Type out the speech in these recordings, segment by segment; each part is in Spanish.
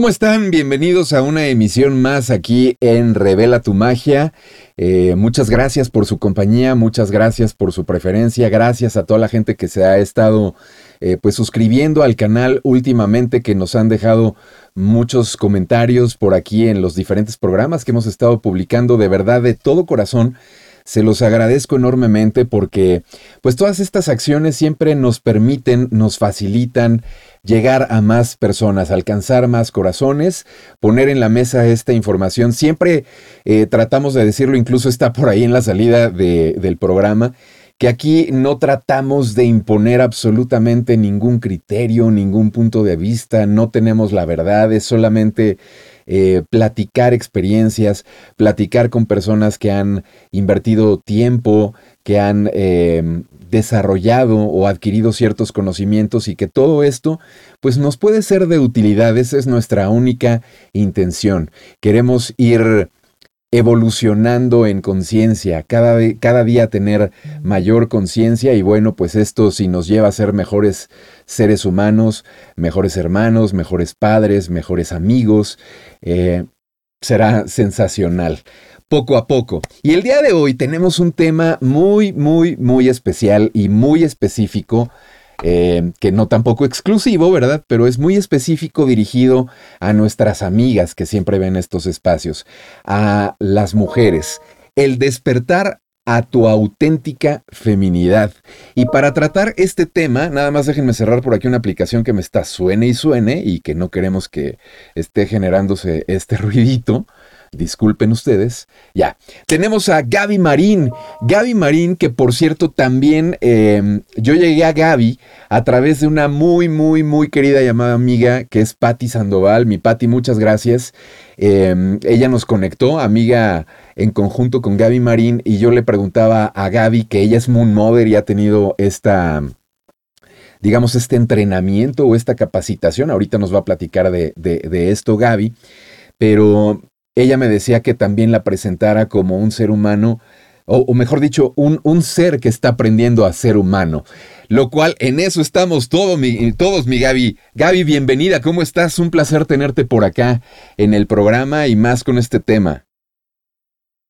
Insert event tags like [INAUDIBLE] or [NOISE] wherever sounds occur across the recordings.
¿Cómo están? Bienvenidos a una emisión más aquí en Revela tu Magia. Eh, muchas gracias por su compañía, muchas gracias por su preferencia, gracias a toda la gente que se ha estado eh, pues suscribiendo al canal últimamente, que nos han dejado muchos comentarios por aquí en los diferentes programas que hemos estado publicando, de verdad, de todo corazón. Se los agradezco enormemente porque pues todas estas acciones siempre nos permiten, nos facilitan llegar a más personas, alcanzar más corazones, poner en la mesa esta información. Siempre eh, tratamos de decirlo, incluso está por ahí en la salida del programa, que aquí no tratamos de imponer absolutamente ningún criterio, ningún punto de vista, no tenemos la verdad, es solamente eh, platicar experiencias, platicar con personas que han invertido tiempo, que han eh, desarrollado o adquirido ciertos conocimientos y que todo esto pues nos puede ser de utilidad. Esa es nuestra única intención. Queremos ir evolucionando en conciencia, cada, cada, día tener mayor conciencia y bueno, pues esto si nos lleva a ser mejores seres humanos, mejores hermanos, mejores padres, mejores amigos, eh, será sensacional poco a poco. Y el día de hoy tenemos un tema muy, muy, muy especial y muy específico, eh, que no tampoco exclusivo, ¿verdad? Pero es muy específico dirigido a nuestras amigas que siempre ven estos espacios, a las mujeres. El despertar a tu auténtica feminidad. Y para tratar este tema, nada más déjenme cerrar por aquí una aplicación que me está suene y suene y que no queremos que esté generándose este [LAUGHS] ruidito. Disculpen ustedes. Ya. Tenemos a Gaby Marín. Gaby Marín, que por cierto también em, yo llegué a Gaby a través de una muy, muy, muy querida llamada amiga que es Patti Sandoval. Mi Patti, muchas gracias. Em, ella nos conectó, amiga en conjunto con Gaby Marín, y yo le preguntaba a Gaby que ella es Moon Mother y ha tenido esta digamos, este entrenamiento o esta capacitación. Ahorita nos va a platicar de, de esto Gaby, pero ella me decía que también la presentara como un ser humano, o, mejor dicho, un, un, ser que está aprendiendo a ser humano. Lo cual en eso estamos todo, todos, mi Gaby. Gaby, bienvenida, ¿cómo estás? Un placer tenerte por acá en el programa y más con este tema.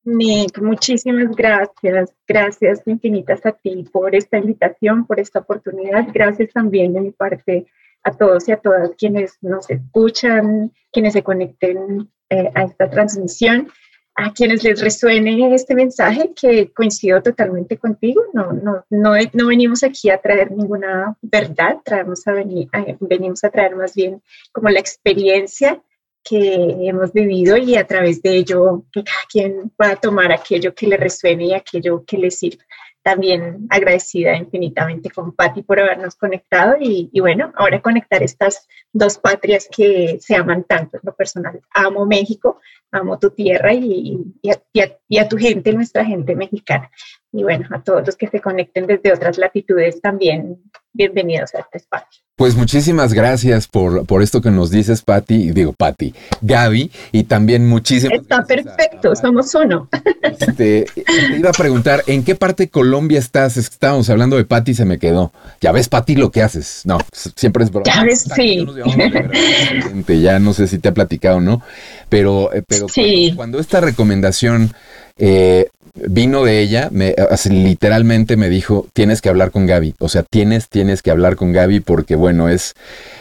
Nick, muchísimas gracias. Gracias infinitas a ti por esta invitación, por esta oportunidad. Gracias también de mi parte a todos y a todas quienes nos escuchan, quienes se conecten eh, a esta transmisión. A quienes les resuene este mensaje, que coincido totalmente contigo, no, no, no, no venimos aquí a traer ninguna verdad, traemos a venir, venimos a traer más bien como la experiencia que hemos vivido y a través de ello que cada quien pueda tomar aquello que le resuene y aquello que le sirva también agradecida infinitamente con Patti por habernos conectado y, bueno, ahora conectar estas dos patrias que se aman tanto en lo personal. Amo México, amo tu tierra y, y, a, tu gente, nuestra gente mexicana. Y bueno, a todos los que se conecten desde otras latitudes también, bienvenidos a este espacio. Pues muchísimas gracias por, por esto que nos dices, Patti, digo Patti, Gaby, y también muchísimas Está perfecto, somos uno. [LAUGHS] Este, te iba a preguntar, ¿en qué parte de Colombia estás? estábamos hablando de Patti y se me quedó. Ya ves, Patti, lo que haces. No, siempre es broma. Ya ves, sí. [LAUGHS] Ya no sé si te ha platicado o no, pero, eh, pero cuando, esta recomendación eh, vino de ella, me, literalmente me dijo, tienes que hablar con Gaby. O sea, tienes, tienes que hablar con Gaby porque, bueno, es,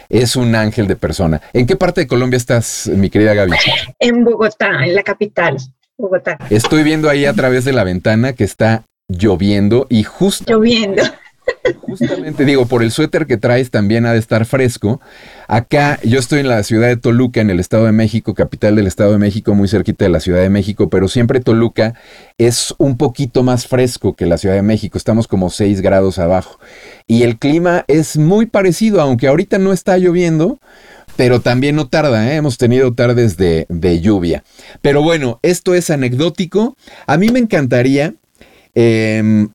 es un ángel de persona. ¿En qué parte de Colombia estás, mi querida Gaby? En Bogotá, en la capital, Bogotá. Estoy viendo ahí a través de la ventana que está lloviendo y justo... Lloviendo. Justamente digo, por el suéter que traes también ha de estar fresco. Acá yo estoy en la ciudad de Toluca, en el Estado de México, capital del Estado de México, muy cerquita de la Ciudad de México, pero siempre Toluca es un poquito más fresco que la Ciudad de México, estamos como 6 grados abajo. Y el clima es muy parecido, aunque ahorita no está lloviendo, pero también no tarda, ¿eh? hemos tenido tardes de, de, lluvia. Pero bueno, esto es anecdótico. A mí me encantaría em,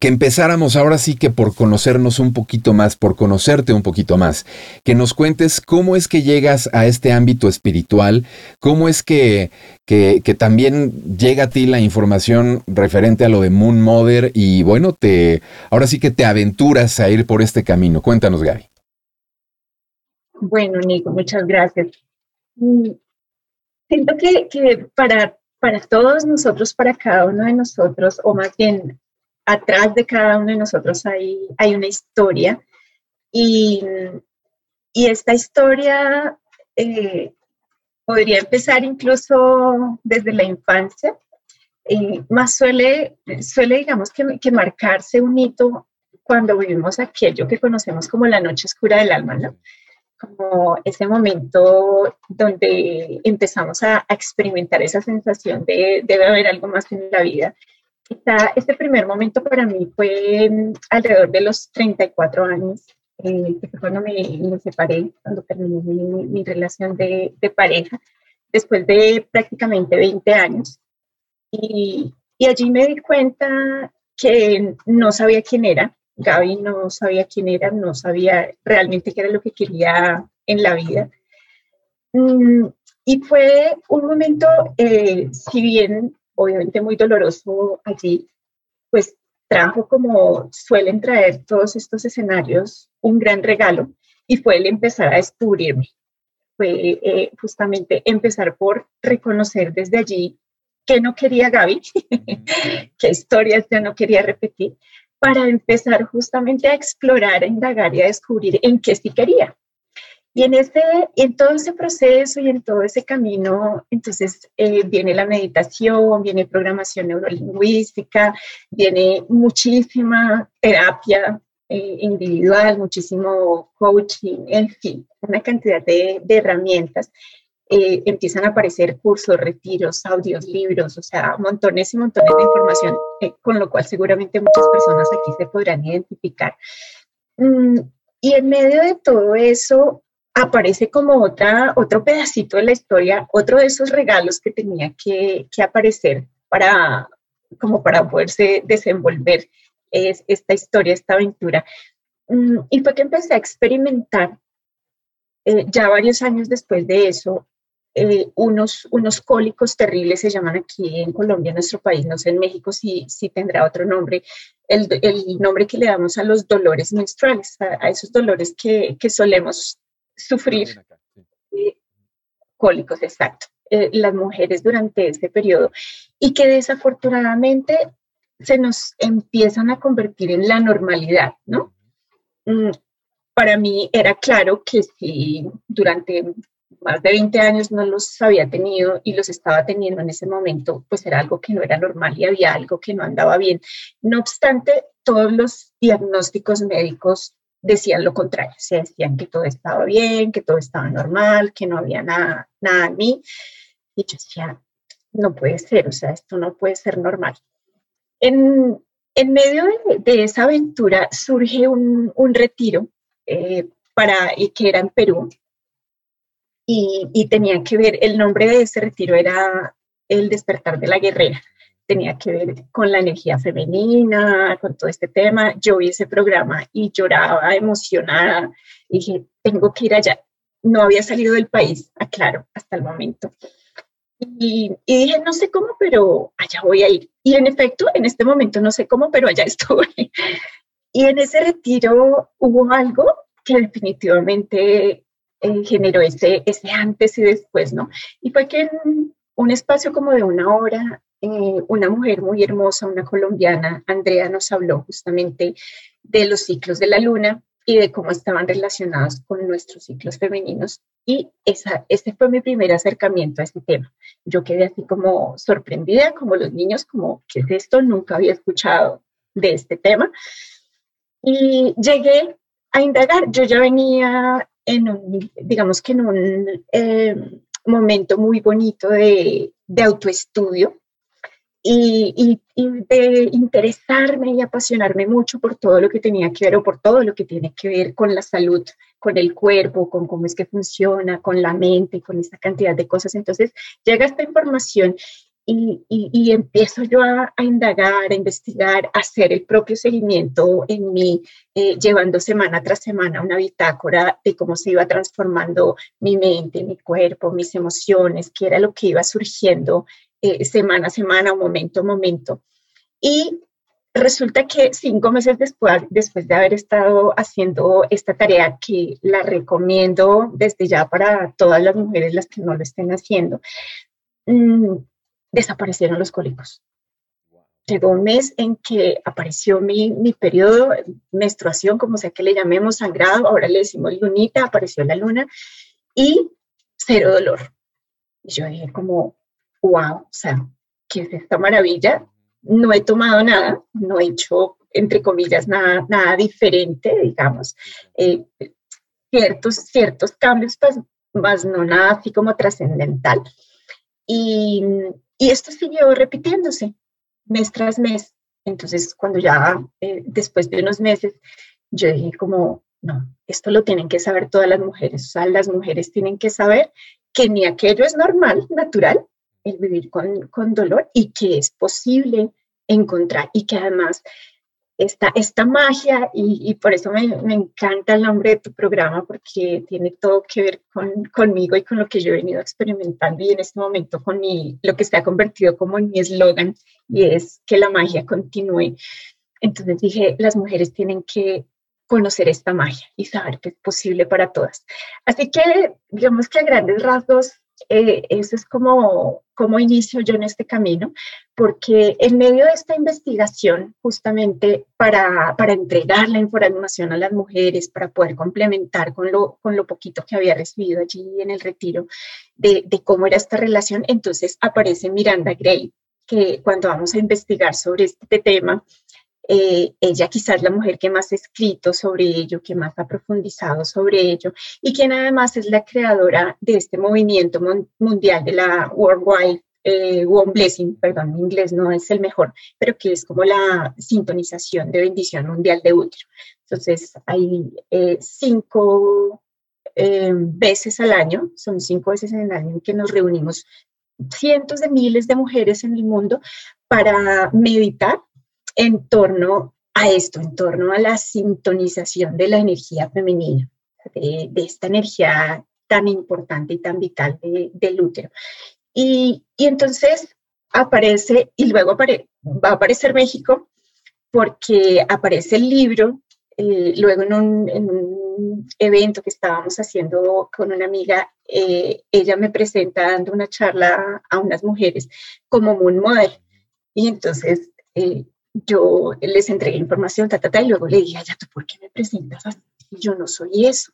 que empezáramos ahora sí que por conocernos un poquito más, por conocerte un poquito más, que nos cuentes cómo es que llegas a este ámbito espiritual, cómo es que, que, también llega a ti la información referente a lo de Moon Mother y bueno, te, ahora sí que te aventuras a ir por este camino. Cuéntanos, Gaby. Bueno, Nico, muchas gracias. Mm, siento que, que para, para todos nosotros, para cada uno de nosotros, o más atrás de cada uno de nosotros hay, hay una historia y, y esta historia eh, podría empezar incluso desde la infancia, eh, más suele, suele digamos, que, que, marcarse un hito cuando vivimos aquello que conocemos como la noche oscura del alma, ¿no? Como ese momento donde empezamos a, a experimentar esa sensación de debe haber algo más en la vida. Este primer momento para mí fue alrededor de los 34 años eh, que fue cuando me, separé, cuando terminé mi, relación de, de, pareja, después de prácticamente 20 años. Y, y, allí me di cuenta que no sabía quién era, Gaby no sabía quién era, no sabía realmente qué era lo que quería en la vida. Mm, y fue un momento, eh, si bien obviamente muy doloroso allí, pues trajo como suelen traer todos estos escenarios un gran regalo y fue el empezar a descubrirme. Fue eh, justamente empezar por reconocer desde allí que no quería Gaby, [LAUGHS] qué historias ya no quería repetir, para empezar justamente a explorar, a indagar y a descubrir en qué sí quería. Y en, ese, en todo ese proceso y en todo ese camino, entonces eh, viene la meditación, viene programación neurolingüística, viene muchísima terapia eh, individual, muchísimo coaching, en fin, una cantidad de, de herramientas. Eh, empiezan a aparecer cursos, retiros, audios, libros, o sea, montones y montones de información, con lo cual seguramente muchas personas aquí se podrán identificar. Mm, y en medio de todo eso, aparece como otra, otro pedacito de la historia, otro de esos regalos que tenía que, que aparecer para, como para poderse desenvolver es, esta historia, esta aventura. Mm, y fue que empecé a experimentar, eh, ya varios años después de eso, eh, unos, unos cólicos terribles, se llaman aquí en Colombia, en nuestro país, no sé en México si, si tendrá otro nombre, el, el, nombre que le damos a los dolores menstruales, a, a esos dolores que, que solemos sufrir cólicos, exacto, eh, las mujeres durante este periodo y que desafortunadamente se nos empiezan a convertir en la normalidad, ¿no? Mm, para mí era claro que si durante más de 20 años no los había tenido y los estaba teniendo en ese momento, pues era algo que no era normal y había algo que no andaba bien. No obstante, todos los diagnósticos médicos decían lo contrario, se decían que todo estaba bien, que todo estaba normal, que no había nada, nada en mí. Y yo decía, no puede ser, o sea, esto no puede ser normal. En, en medio de, esa aventura surge un, un retiro eh, para, que era en Perú y, y tenía que ver, el nombre de ese retiro era El despertar de la guerrera tenía que ver con la energía femenina, con todo este tema. Yo vi ese programa y lloraba emocionada. Dije, tengo que ir allá. No había salido del país, aclaro, hasta el momento. Y, dije, no sé cómo, pero allá voy a ir. Y en efecto, en este momento no sé cómo, pero allá [LAUGHS] estoy. Y en ese retiro hubo algo que definitivamente eh, generó ese, ese antes y después, ¿no? Y fue que en un espacio como de una hora eh, una mujer muy hermosa, una colombiana, Andrea, nos habló justamente de los ciclos de la luna y de cómo estaban relacionados con nuestros ciclos femeninos. Y esa, ese fue mi primer acercamiento a este tema. Yo quedé así como sorprendida, como los niños, como, ¿qué es esto? Nunca había escuchado de este tema. Y llegué a indagar. Yo ya venía en un, digamos que en un eh, momento muy bonito de, de autoestudio y, de interesarme y apasionarme mucho por todo lo que tenía que ver o por todo lo que tiene que ver con la salud, con el cuerpo, con cómo es que funciona, con la mente, con esta cantidad de cosas. Entonces llega esta información y, y, empiezo yo a, indagar, a investigar, a hacer el propio seguimiento en mí, eh, llevando semana tras semana una bitácora de cómo se iba transformando mi mente, mi cuerpo, mis emociones, qué era lo que iba surgiendo eh, semana a semana, momento a momento. Y resulta que cinco meses después, después de haber estado haciendo esta tarea que la recomiendo desde ya para todas las mujeres las que no lo estén haciendo, mm, desaparecieron los cólicos. Llegó un mes en que apareció mi, mi periodo, menstruación, como sea que le llamemos, sangrado, ahora le decimos lunita, apareció la luna y cero dolor. Y yo dije como, wow, o sea, ¿qué es esta maravilla? no he tomado nada, no he hecho, entre comillas, nada, nada diferente, digamos, eh, ciertos, ciertos cambios, pues, más no nada así como trascendental. Y, y, esto siguió repitiéndose mes tras mes. Entonces, cuando ya eh, después de unos meses, yo dije como, no, esto lo tienen que saber todas las mujeres. O sea, las mujeres tienen que saber que ni aquello es normal, natural, el vivir con, con dolor y que es posible encontrar y que además esta, esta magia, y, por eso me, me, encanta el nombre de tu programa, porque tiene todo que ver con, conmigo y con lo que yo he venido experimentando y en este momento con mi, lo que se ha convertido como en mi eslogan, y es que la magia continúe. Entonces dije, las mujeres tienen que conocer esta magia y saber que es posible para todas. Así que digamos que a grandes rasgos eh, eso es como, como inicio yo en este camino, porque en medio de esta investigación, justamente para, para entregar la información a las mujeres, para poder complementar con lo, con lo poquito que había recibido allí en el retiro de, de cómo era esta relación, entonces aparece Miranda Gray, que cuando vamos a investigar sobre este tema, eh, ella quizás la mujer que más ha escrito sobre ello, que más ha profundizado sobre ello y quien además es la creadora de este movimiento mundial de la Worldwide eh, One Blessing, perdón, mi inglés no es el mejor, pero que es como la sintonización de bendición mundial de útero. Entonces hay eh, cinco veces al año, son cinco veces en el año en que nos reunimos cientos de miles de mujeres en el mundo para meditar en torno a esto, en torno a la sintonización de la energía femenina, de, esta energía tan importante y tan vital del útero. Y, entonces aparece, y luego va a aparecer México, porque aparece el libro, eh, luego en un, evento que estábamos haciendo con una amiga, eh, ella me presenta dando una charla a unas mujeres como Moon Model. Y entonces eh, yo les entregué información, ta, ta, ta, y luego le dije, ya, ¿tú por qué me presentas así? Yo no soy eso.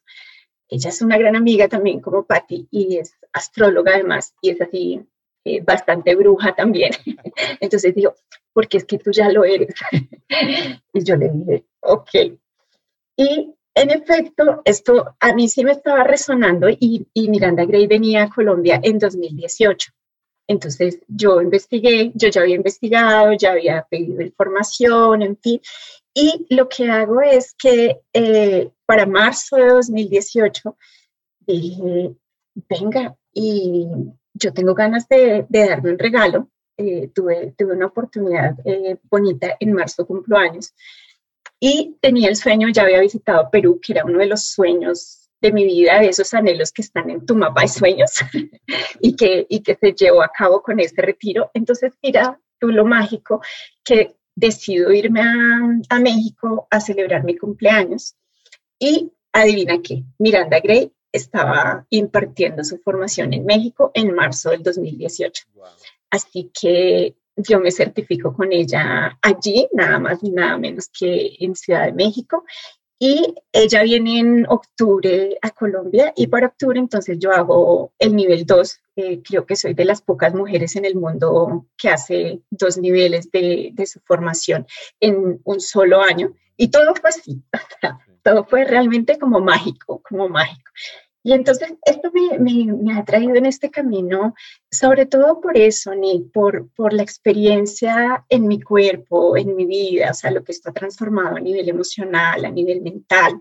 Ella es una gran amiga también como Patti y es astróloga además y es así eh, bastante bruja también. [LAUGHS] Entonces dijo, porque es que tú ya lo eres. [LAUGHS] y yo le dije, ok. Y en efecto, esto a mí sí me estaba resonando y, y Miranda Gray venía a Colombia en 2018. Entonces yo investigué, yo ya había investigado, ya había pedido información, en fin, y lo que hago es que eh, para marzo de 2018 dije, venga, y yo tengo ganas de, darme un regalo. Eh, tuve, tuve una oportunidad eh, bonita en marzo, cumplo años, y tenía el sueño, ya había visitado Perú, que era uno de los sueños de mi vida, de esos anhelos que están en tu mapa de sueños [LAUGHS] y, que, y que se llevó a cabo con este retiro. Entonces, mira tú lo mágico que decido irme a, a México a celebrar mi cumpleaños y adivina qué, Miranda Gray estaba impartiendo su formación en México en marzo del 2018. Así que yo me certifico con ella allí, nada más ni nada menos que en Ciudad de México, y ella viene en octubre a Colombia y para octubre entonces yo hago el nivel 2. creo que soy de las pocas mujeres en el mundo que hace dos niveles de, de su formación en un solo año. Y todo fue así, [LAUGHS] todo fue realmente como mágico, como mágico. Y entonces esto me, me, ha traído en este camino, sobre todo por eso, ni por, por la experiencia en mi cuerpo, en mi vida, o sea, lo que está transformado a nivel emocional, a nivel mental,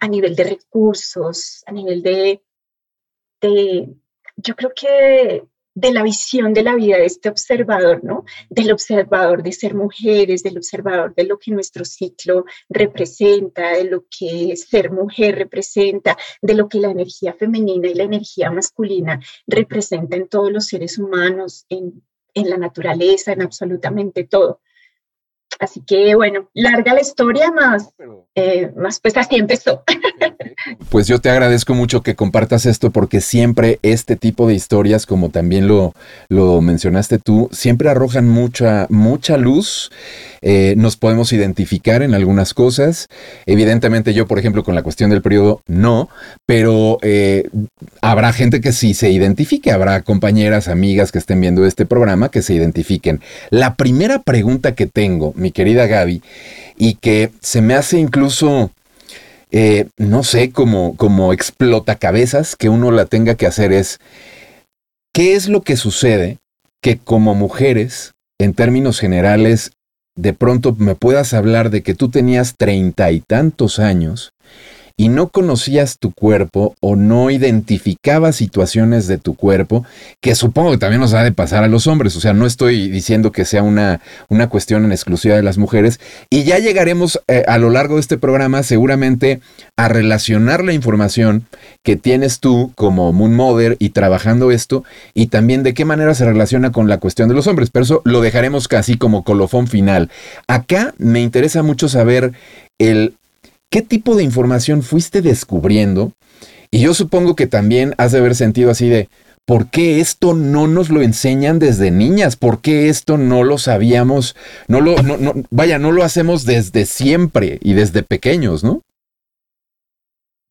a nivel de recursos, a nivel de, de, yo creo que de la visión de la vida de este observador, ¿no? Del observador de ser mujeres, del observador de lo que nuestro ciclo representa, de lo que ser mujer representa, de lo que la energía femenina y la energía masculina representa en todos los seres humanos, en, en la naturaleza, en absolutamente todo. Así que bueno, larga la historia, más, eh, más pues así empezó. Pues yo te agradezco mucho que compartas esto porque siempre este tipo de historias, como también lo, lo mencionaste tú, siempre arrojan mucha, mucha luz. Eh, nos podemos identificar en algunas cosas. Evidentemente yo, por ejemplo, con la cuestión del periodo, no, pero eh, habrá gente que sí se identifique, habrá compañeras, amigas que estén viendo este programa que se identifiquen. La primera pregunta que tengo, mi querida Gaby, y que se me hace incluso eh, no sé, como, como explota cabezas que uno la tenga que hacer es, ¿qué es lo que sucede que como mujeres, en términos generales, de pronto me puedas hablar de que tú tenías treinta y tantos años y no conocías tu cuerpo o no identificabas situaciones de tu cuerpo, que supongo que también nos ha de pasar a los hombres, o sea, no estoy diciendo que sea una, una cuestión en exclusiva de las mujeres, y ya llegaremos eh, a lo largo de este programa seguramente a relacionar la información que tienes tú como Moon Mother y trabajando esto, y también de qué manera se relaciona con la cuestión de los hombres, pero eso lo dejaremos casi como colofón final. Acá me interesa mucho saber el ¿Qué tipo de información fuiste descubriendo? Y yo supongo que también has de haber sentido así de, ¿por qué esto no nos lo enseñan desde niñas? ¿Por qué esto no lo sabíamos? No lo, no, no, vaya, no lo hacemos desde siempre y desde pequeños, ¿no?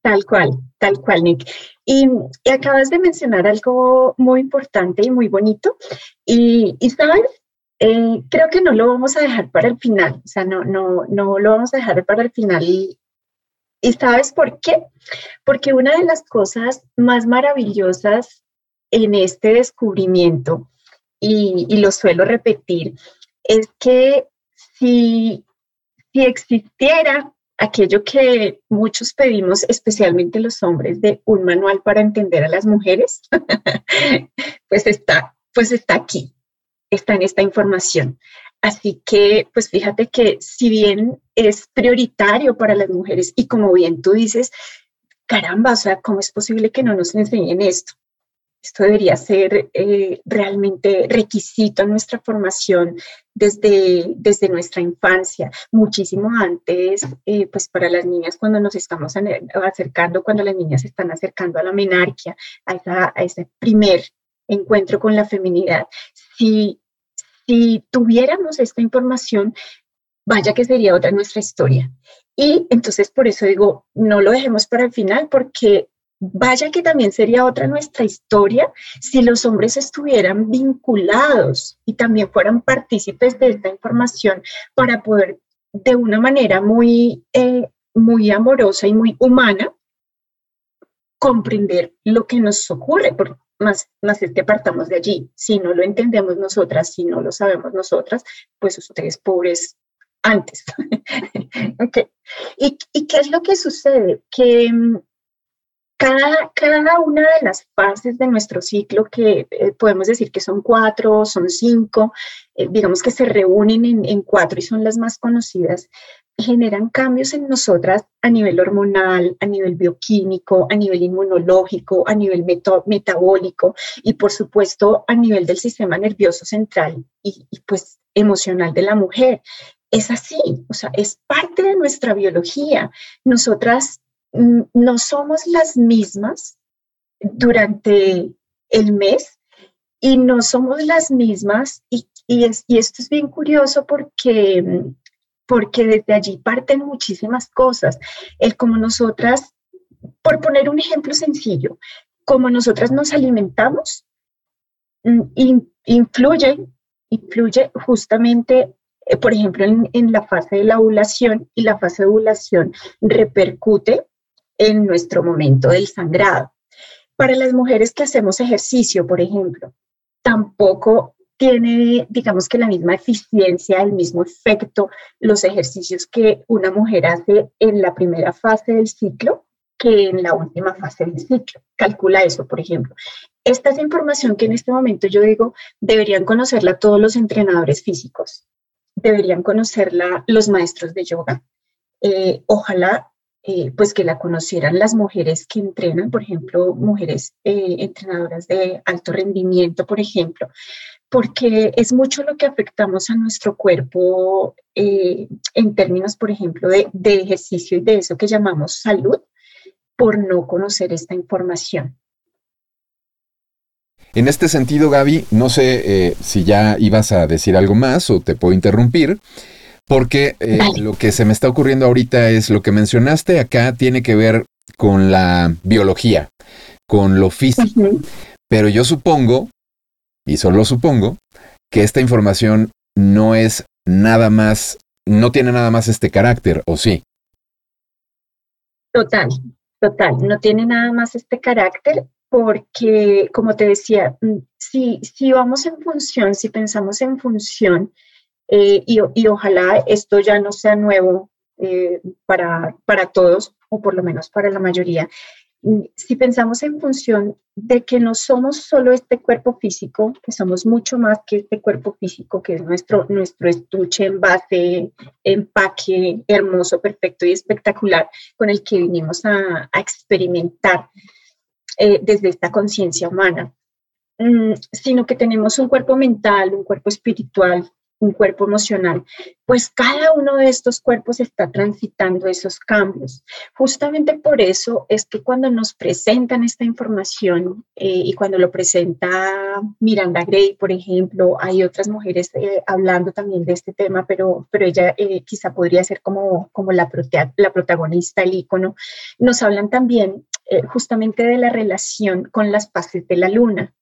Tal cual, tal cual, Nick. Y, acabas de mencionar algo muy importante y muy bonito. Y, sabes, eh, creo que no lo vamos a dejar para el final. O sea, no, no, no lo vamos a dejar para el final ¿Y sabes por qué? Porque una de las cosas más maravillosas en este descubrimiento, y, lo suelo repetir, es que si, si existiera aquello que muchos pedimos, especialmente los hombres, de un manual para entender a las mujeres, [LAUGHS] pues está, pues está aquí, está en esta información. Así que, pues fíjate que si bien es prioritario para las mujeres y como bien tú dices, caramba, o sea, ¿cómo es posible que no nos enseñen esto? Esto debería ser eh, realmente requisito en nuestra formación desde, desde nuestra infancia, muchísimo antes, eh, pues para las niñas cuando nos estamos acercando, cuando las niñas se están acercando a la menarquia, a, a ese primer encuentro con la feminidad. Si si tuviéramos esta información, vaya que sería otra nuestra historia. Y entonces por eso digo, no lo dejemos para el final porque vaya que también sería otra nuestra historia si los hombres estuvieran vinculados y también fueran partícipes de esta información para poder de una manera muy, eh, muy amorosa y muy humana comprender lo que nos ocurre, más, más es que partamos de allí. Si no lo entendemos nosotras, si no lo sabemos nosotras, pues ustedes pobres antes. [LAUGHS] okay. ¿Y, ¿Y, qué es lo que sucede? Que mm, cada, cada una de las fases de nuestro ciclo, que eh, podemos decir que son cuatro, son cinco, eh, digamos que se reúnen en, en, cuatro y son las más conocidas, generan cambios en nosotras a nivel hormonal, a nivel bioquímico, a nivel inmunológico, a nivel metabólico y por supuesto a nivel del sistema nervioso central y, pues emocional de la mujer. Es así, o sea, es parte de nuestra biología. Nosotras mm, no somos las mismas durante el mes y no somos las mismas y, y, esto es bien curioso porque mm, porque desde allí parten muchísimas cosas. El como nosotras, por poner un ejemplo sencillo, como nosotras nos alimentamos, mm, influye, influye justamente, eh, por ejemplo, en, en la fase de la ovulación y la fase de ovulación repercute en nuestro momento del sangrado. Para las mujeres que hacemos ejercicio, por ejemplo, tampoco tiene, digamos que la misma eficiencia, el mismo efecto, los ejercicios que una mujer hace en la primera fase del ciclo que en la última fase del ciclo. Calcula eso, por ejemplo. Esta es información que en este momento yo digo, deberían conocerla todos los entrenadores físicos, deberían conocerla los maestros de yoga. Eh, ojalá eh, pues que la conocieran las mujeres que entrenan, por ejemplo, mujeres eh, entrenadoras de alto rendimiento, por ejemplo, porque es mucho lo que afectamos a nuestro cuerpo eh, en términos, por ejemplo, de, de ejercicio y de eso que llamamos salud, por no conocer esta información. En este sentido, Gaby, no sé eh, si ya ibas a decir algo más o te puedo interrumpir, porque eh, lo que se me está ocurriendo ahorita es lo que mencionaste acá tiene que ver con la biología, con lo físico, pero yo supongo, y solo supongo, que esta información no es nada más, no tiene nada más este carácter, ¿o sí? Total, total, no tiene nada más este carácter porque, como te decía, mm, si, si vamos en función, si pensamos en función, eh, y, y, ojalá esto ya no sea nuevo eh, para, para todos, o por lo menos para la mayoría, si pensamos en función de que no somos solo este cuerpo físico, que somos mucho más que este cuerpo físico, que es nuestro, nuestro estuche, envase, empaque hermoso, perfecto y espectacular con el que vinimos a, experimentar eh, desde esta conciencia humana, mm, sino que tenemos un cuerpo mental, un cuerpo espiritual, un cuerpo emocional, pues cada uno de estos cuerpos está transitando esos cambios. Justamente por eso es que cuando nos presentan esta información eh, y cuando lo presenta Miranda Gray, por ejemplo, hay otras mujeres eh, hablando también de este tema, pero, pero ella quizá podría ser como, como la, la protagonista, el ícono, nos hablan también eh, justamente de la relación con las fases de la luna.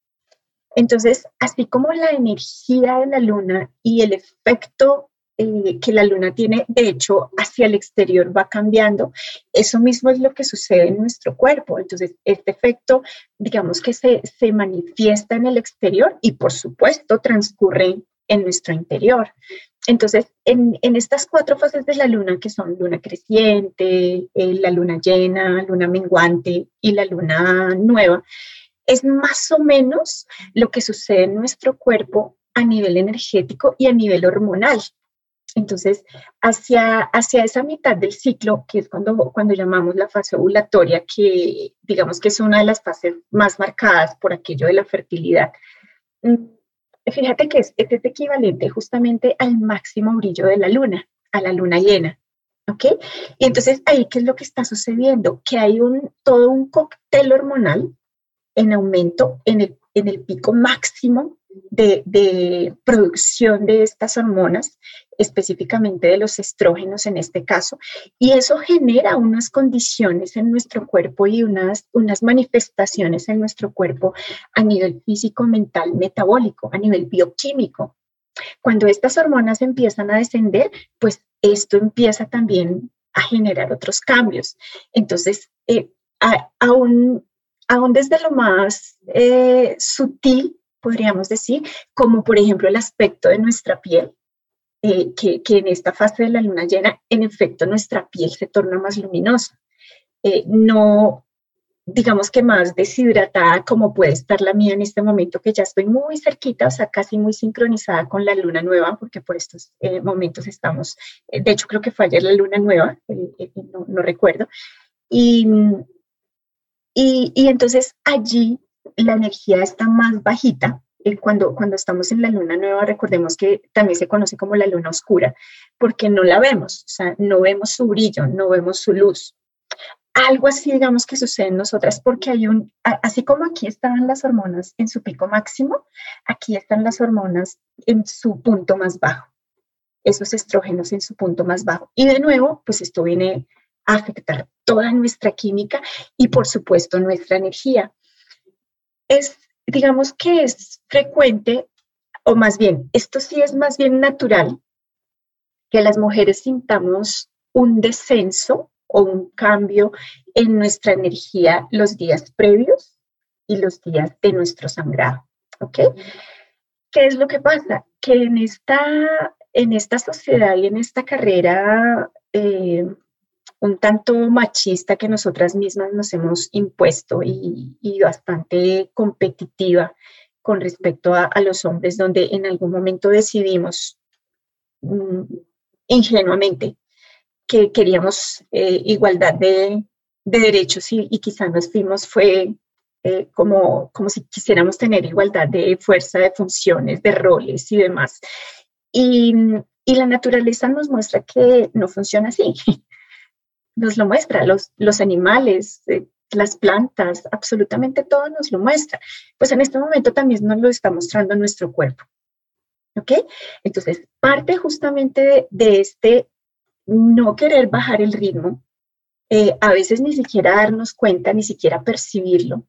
Entonces, así como la energía de la luna y el efecto eh, que la luna tiene, de hecho, hacia el exterior va cambiando, eso mismo es lo que sucede en nuestro cuerpo. Entonces, este efecto, digamos que se, se manifiesta en el exterior y, por supuesto, transcurre en nuestro interior. Entonces, en, estas cuatro fases de la luna, que son luna creciente, eh, la luna llena, luna menguante y la luna nueva, es más o menos lo que sucede en nuestro cuerpo a nivel energético y a nivel hormonal. Entonces, hacia, hacia esa mitad del ciclo, que es cuando, cuando llamamos la fase ovulatoria, que digamos que es una de las fases más marcadas por aquello de la fertilidad, mm, fíjate que es, este es equivalente justamente al máximo brillo de la luna, a la luna llena. ¿Ok? Y entonces ahí, ¿qué es lo que está sucediendo? Que hay un, todo un cóctel hormonal en aumento en el, en el pico máximo de, producción de estas hormonas, específicamente de los estrógenos en este caso, y eso genera unas condiciones en nuestro cuerpo y unas, unas manifestaciones en nuestro cuerpo a nivel físico, mental, metabólico, a nivel bioquímico. Cuando estas hormonas empiezan a descender, pues esto empieza también a generar otros cambios. Entonces, eh, aún, aún, desde lo más eh, sutil podríamos decir, como por ejemplo el aspecto de nuestra piel, eh, que, en esta fase de la luna llena, en efecto, nuestra piel se torna más luminosa. Eh, no, digamos que más deshidratada como puede estar la mía en este momento, que ya estoy muy cerquita, o sea, casi muy sincronizada con la luna nueva, porque por estos momentos estamos, de hecho creo que fue ayer la luna nueva, no, no, recuerdo. Y, y, entonces allí la energía está más bajita. Eh, cuando, cuando estamos en la luna nueva, recordemos que también se conoce como la luna oscura, porque no la vemos, o sea, no vemos su brillo, no vemos su luz. Algo así, digamos, que sucede en nosotras, porque hay un, así como aquí estaban las hormonas en su pico máximo, aquí están las hormonas en su punto más bajo, esos estrógenos en su punto más bajo. Y de nuevo, pues esto viene a afectar toda nuestra química y, por supuesto, nuestra energía es, digamos que es frecuente, o más bien, esto sí es más bien natural, que las mujeres sintamos un descenso o un cambio en nuestra energía los días previos y los días de nuestro sangrado. ¿Ok? ¿Qué es lo que pasa? Que en esta, en esta sociedad y en esta carrera eh, un tanto machista que nosotras mismas nos hemos impuesto y, bastante competitiva con respecto a, los hombres, donde en algún momento decidimos mm, ingenuamente que queríamos eh, igualdad de, derechos y, quizá nos fuimos fue eh, como, como si quisiéramos tener igualdad de fuerza, de funciones, de roles y demás. Y, y la naturaleza nos muestra que no funciona así. Nos lo muestra, los, los animales, eh, las plantas, absolutamente todo nos lo muestra. Pues en este momento también nos lo está mostrando nuestro cuerpo. ¿Ok? Entonces, parte justamente de, este no querer bajar el ritmo, eh, a veces ni siquiera darnos cuenta, ni siquiera percibirlo,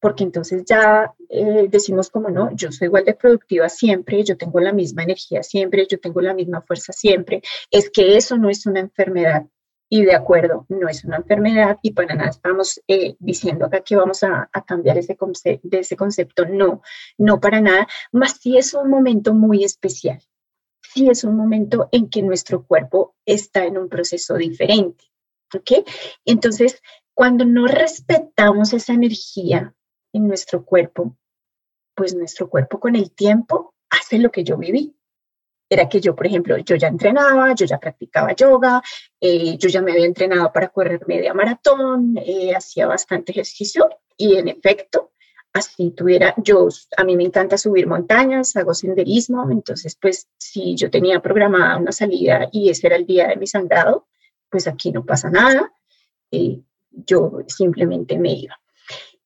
porque entonces ya eh, decimos como no, yo soy igual de productiva siempre, yo tengo la misma energía siempre, yo tengo la misma fuerza siempre, es que eso no es una enfermedad, y de acuerdo, no es una enfermedad y para nada estamos eh, diciendo acá que vamos a, cambiar ese de ese concepto, no, no para nada, más sí es un momento muy especial, sí es un momento en que nuestro cuerpo está en un proceso diferente, ¿ok? Entonces, cuando no respetamos esa energía en nuestro cuerpo, pues nuestro cuerpo con el tiempo hace lo que yo viví, era que yo, por ejemplo, yo ya entrenaba, yo ya practicaba yoga, eh, yo ya me había entrenado para correr media maratón, eh, hacía bastante ejercicio y en efecto, así tuviera, yo, a mí me encanta subir montañas, hago senderismo, entonces pues si yo tenía programada una salida y ese era el día de mi sangrado, pues aquí no pasa nada, eh, yo simplemente me iba.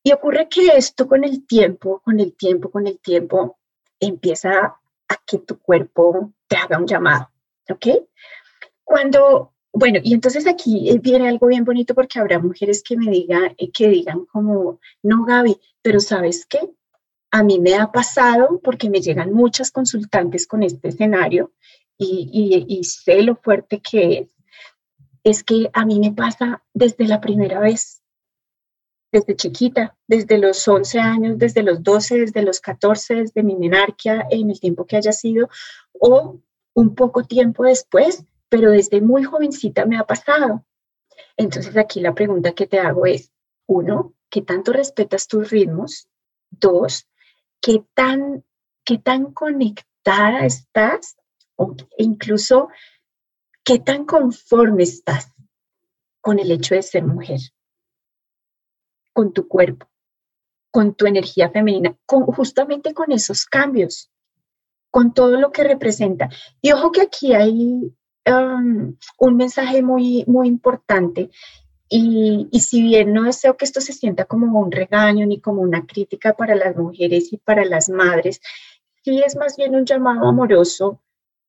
Y ocurre que esto con el tiempo, con el tiempo, con el tiempo, empieza que tu cuerpo te haga un llamado, ¿ok? Cuando, bueno, y entonces aquí eh, viene algo bien bonito porque habrá mujeres que me digan, eh, que digan como, no, Gaby, pero ¿sabes qué? A mí me ha pasado porque me llegan muchas consultantes con este escenario y, y sé lo fuerte que es. Es que a mí me pasa desde la primera vez desde chiquita, desde los 11 años, desde los 12, desde los 14, desde mi menarquia, en el tiempo que haya sido, o un poco tiempo después, pero desde muy jovencita me ha pasado. Entonces aquí la pregunta que te hago es, uno, ¿qué tanto respetas tus ritmos? Dos, ¿qué tan, qué tan conectada estás? O incluso, ¿qué tan conforme estás con el hecho de ser mujer? Con tu cuerpo, con tu energía femenina, con, justamente con esos cambios, con todo lo que representa. Y ojo que aquí hay um, un mensaje muy, muy importante. Y, si bien no deseo que esto se sienta como un regaño ni como una crítica para las mujeres y para las madres, sí es más bien un llamado amoroso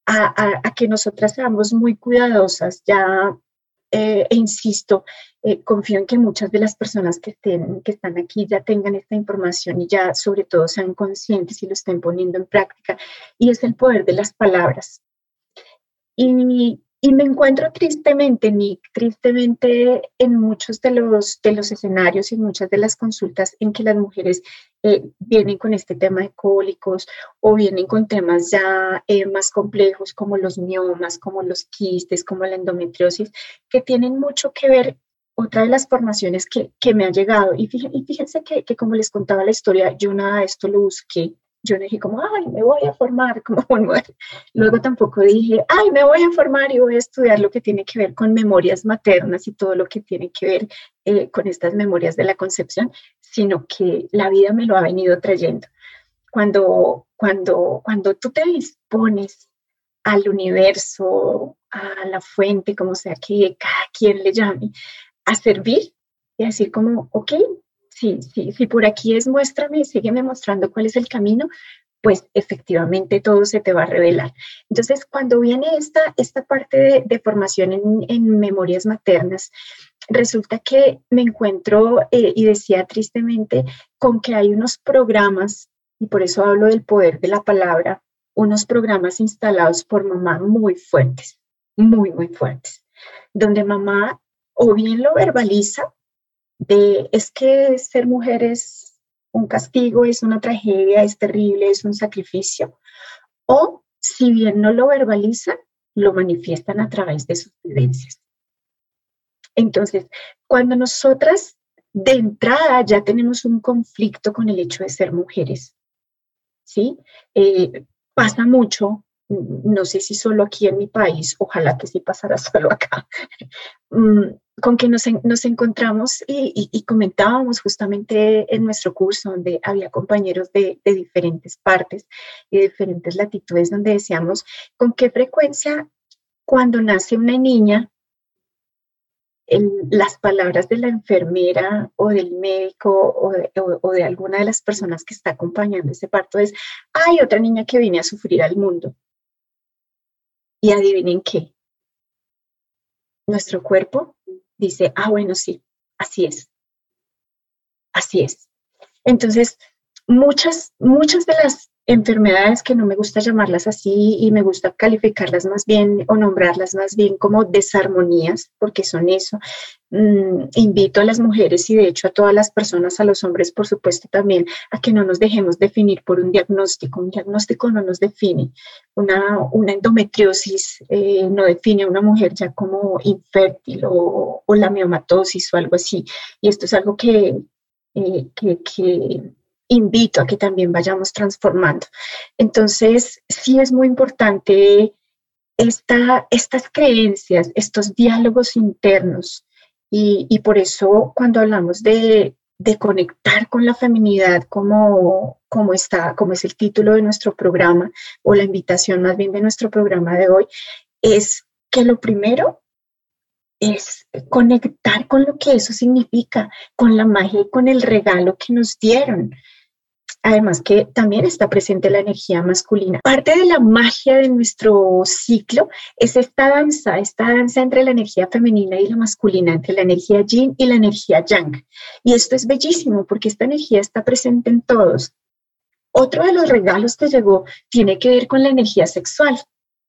a, a, a que nosotras seamos muy cuidadosas ya eh, e insisto, eh, confío en que muchas de las personas que, estén, que están aquí ya tengan esta información y ya sobre todo sean conscientes y lo estén poniendo en práctica. Y es el poder de las palabras. Y, me encuentro tristemente, Nick, tristemente en muchos de los, de los escenarios y muchas de las consultas en que las mujeres eh, vienen con este tema de cólicos o vienen con temas ya eh, más complejos como los miomas, como los quistes, como la endometriosis, que tienen mucho que ver otra de las formaciones que, que me ha llegado. Y fíjense, y fíjense que, que, como les contaba la historia, yo nada de esto lo busqué yo no dije como, ay, me voy a formar [LAUGHS] como mujer. Luego tampoco dije, ay, me voy a formar y voy a estudiar lo que tiene que ver con memorias maternas y todo lo que tiene que ver eh, con estas memorias de la concepción, sino que la vida me lo ha venido trayendo. Cuando, cuando, cuando tú te dispones al universo, a la fuente, como sea que cada quien le llame, a servir y decir como, ok, sí, sí, si por aquí es muéstrame, sígueme mostrando cuál es el camino, pues efectivamente todo se te va a revelar. Entonces, cuando viene esta, esta parte de, formación en, memorias maternas, resulta que me encuentro, eh, y decía tristemente, con que hay unos programas, y por eso hablo del poder de la palabra, unos programas instalados por mamá muy fuertes, muy, muy fuertes, donde mamá o bien lo verbaliza de es que ser mujer es un castigo, es una tragedia, es terrible, es un sacrificio. O si bien no lo verbalizan, lo manifiestan a través de sus vivencias. Entonces, cuando nosotras de entrada ya tenemos un conflicto con el hecho de ser mujeres, ¿sí? Eh, pasa mucho, no sé si solo aquí en mi país, ojalá que sí pasara [LAUGHS] solo acá, mm, con que nos, encontramos y, comentábamos justamente en nuestro curso, donde había compañeros de, diferentes partes y diferentes latitudes, donde decíamos con qué frecuencia cuando nace una niña, las palabras de la enfermera o del médico o de, o de, alguna de las personas que está acompañando ese parto es, hay otra niña que viene a sufrir al mundo. Y adivinen qué, nuestro cuerpo dice, ah, bueno, sí, así es, así es. Entonces, muchas, muchas de las enfermedades que no me gusta llamarlas así y me gusta calificarlas más bien o nombrarlas más bien como desarmonías, porque son eso. Mm, invito a las mujeres y de hecho a todas las personas, a los hombres por supuesto también, a que no nos dejemos definir por un diagnóstico. Un diagnóstico no nos define. Una, una endometriosis eh, no define a una mujer ya como infértil o, la miomatosis o algo así. Y esto es algo que, eh, que, que invito a que también vayamos transformando. Entonces, sí es muy importante esta, estas creencias, estos diálogos internos. Y, por eso cuando hablamos de, conectar con la feminidad, como, como, está, como es el título de nuestro programa, o la invitación más bien de nuestro programa de hoy, es que lo primero es conectar con lo que eso significa, con la magia y con el regalo que nos dieron. Además que también está presente la energía masculina. Parte de la magia de nuestro ciclo es esta danza, esta danza entre la energía femenina y la masculina, entre la energía yin y la energía yang. Y esto es bellísimo porque esta energía está presente en todos. Otro de los regalos que llegó tiene que ver con la energía sexual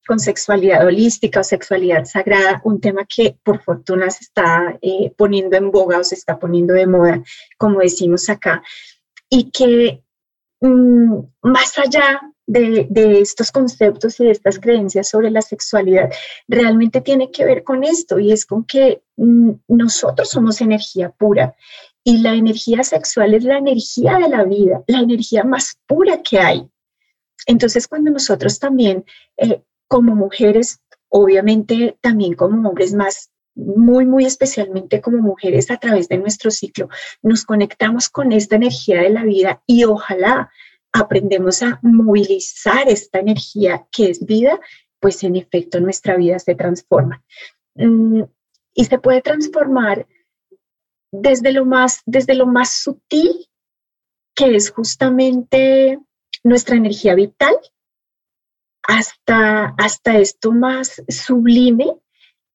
con sexualidad holística o sexualidad sagrada, un tema que por fortuna se está eh, poniendo en boga o se está poniendo de moda, como decimos acá, y que Mm, más allá de, estos conceptos y de estas creencias sobre la sexualidad, realmente tiene que ver con esto y es con que mm, nosotros somos energía pura y la energía sexual es la energía de la vida, la energía más pura que hay. Entonces, cuando nosotros también, eh, como mujeres, obviamente también como hombres más muy, muy especialmente como mujeres a través de nuestro ciclo, nos conectamos con esta energía de la vida y ojalá aprendemos a movilizar esta energía que es vida, pues en efecto nuestra vida se transforma. Mm, y se puede transformar desde lo más, desde lo más sutil, que es justamente nuestra energía vital, hasta, hasta esto más sublime,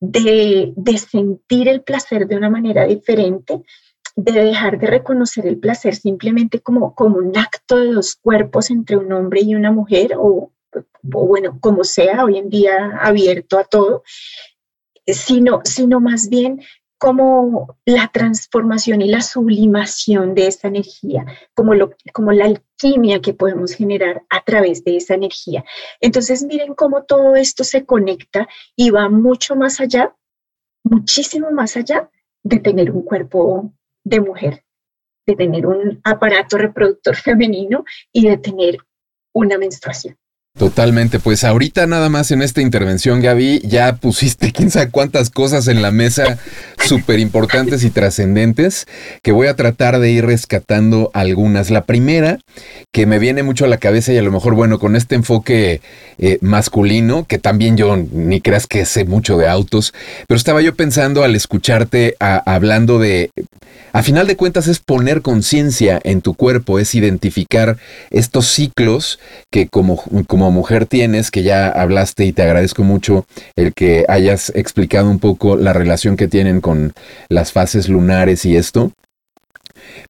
de, sentir el placer de una manera diferente, de dejar de reconocer el placer simplemente como, como un acto de dos cuerpos entre un hombre y una mujer, o, o bueno, como sea, hoy en día abierto a todo, sino, sino más bien como la transformación y la sublimación de esa energía, como, lo, como la alquimia que podemos generar a través de esa energía. Entonces, miren cómo todo esto se conecta y va mucho más allá, muchísimo más allá de tener un cuerpo de mujer, de tener un aparato reproductor [LAUGHS] femenino y de tener una menstruación. Totalmente, pues ahorita nada más en esta intervención, Gaby, ya pusiste quién sabe cuántas cosas en la mesa súper importantes y trascendentes que voy a tratar de ir rescatando algunas. La primera, que me viene mucho a la cabeza y a lo mejor, bueno, con este enfoque eh, masculino, que también yo ni creas que sé mucho de autos, pero estaba yo pensando al escucharte hablando de, a final de cuentas es poner conciencia en tu cuerpo, es identificar estos ciclos que como, como mujer tienes, que ya hablaste y te agradezco mucho el que hayas explicado un poco la relación que tienen con las fases lunares y esto.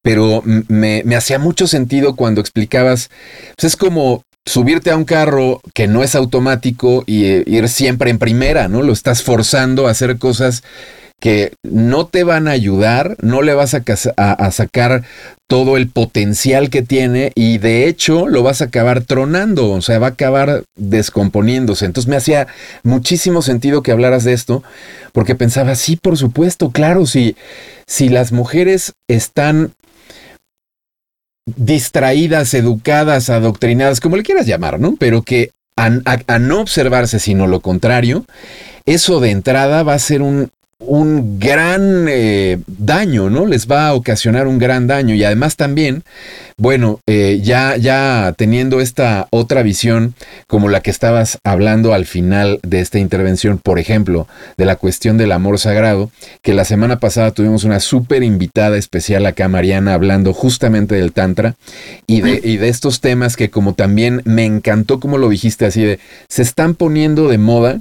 Pero me, hacía mucho sentido cuando explicabas, pues es como subirte a un carro que no es automático y eh, ir siempre en primera, ¿no? Lo estás forzando a hacer cosas que no te van a ayudar, no le vas a, sacar todo el potencial que tiene y de hecho lo vas a acabar tronando, o sea, va a acabar descomponiéndose. Entonces me hacía muchísimo sentido que hablaras de esto, porque pensaba, sí, por supuesto, claro, si, si las mujeres están distraídas, educadas, adoctrinadas, como le quieras llamar, ¿no? Pero que a, no observarse, sino lo contrario, eso de entrada va a ser un, un gran eh, daño, ¿no? Les va a ocasionar un gran daño. Y además también, bueno, eh, ya, ya teniendo esta otra visión, como la que estabas hablando al final de esta intervención, por ejemplo, de la cuestión del amor sagrado, que la semana pasada tuvimos una súper invitada especial acá, Mariana, hablando justamente del Tantra y de, y de estos temas que como también me encantó como lo dijiste así de, se están poniendo de moda.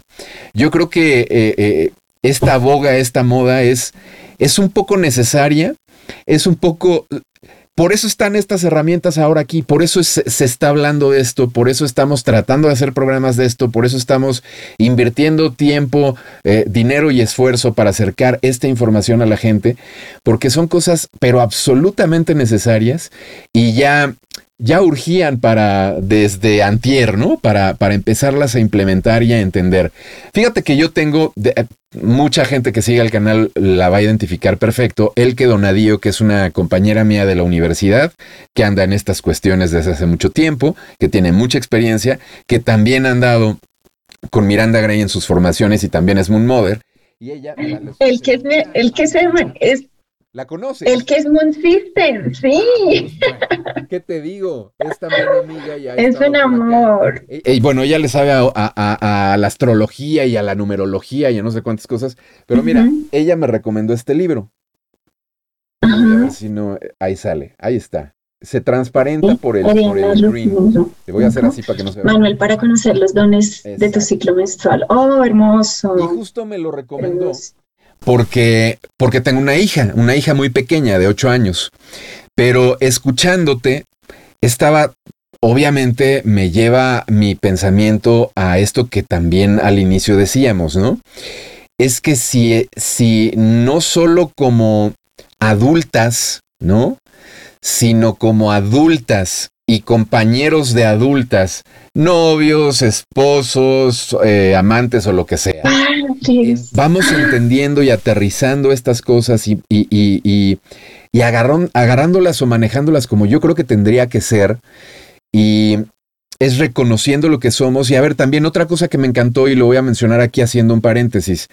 Yo creo que eh, esta boga, esta moda es, es un poco necesaria, es un poco... Por eso están estas herramientas ahora aquí, por eso se está hablando de esto, por eso estamos tratando de hacer programas de esto, por eso estamos invirtiendo tiempo, eh, dinero y esfuerzo para acercar esta información a la gente, porque son cosas pero absolutamente necesarias y ya ya urgían para desde antier, ¿no? Para, para empezarlas a implementar y a entender. Fíjate que yo tengo eh, mucha gente que sigue el canal la va a identificar perfecto. El que Donadío, que es una compañera mía de la universidad, que anda en estas cuestiones desde hace mucho tiempo, que tiene mucha experiencia, que también ha andado con Miranda Gray en sus formaciones y también es Moon Mother. Y ella, el que, el que se, es ¿La conoces? El que es Moon System, sí. ¿Qué te digo? Es también amiga y Es un amor. Y, bueno, ella le sabe a, la astrología y a la numerología y a no sé cuántas cosas. Pero mira, ella me recomendó este libro. si no, ahí sale, ahí está. Se transparenta por el, por el screen. Te voy a hacer así para que no se vea. Manuel, para conocer los dones de tu ciclo menstrual. Oh, hermoso. Y justo me lo recomendó porque, porque tengo una hija, una hija muy pequeña de 8 años. Pero escuchándote, estaba, obviamente me lleva mi pensamiento a esto que también al inicio decíamos, ¿no? Es que si, si no solo como adultas, ¿no? Sino como adultas y compañeros de adultas, novios, esposos, eh, amantes o lo que sea. Vamos entendiendo y aterrizando estas cosas y, y, y, y agarrándolas o manejándolas como yo creo que tendría que ser. Y es reconociendo lo que somos. Y a ver, también otra cosa que me encantó y lo voy a mencionar aquí haciendo un paréntesis.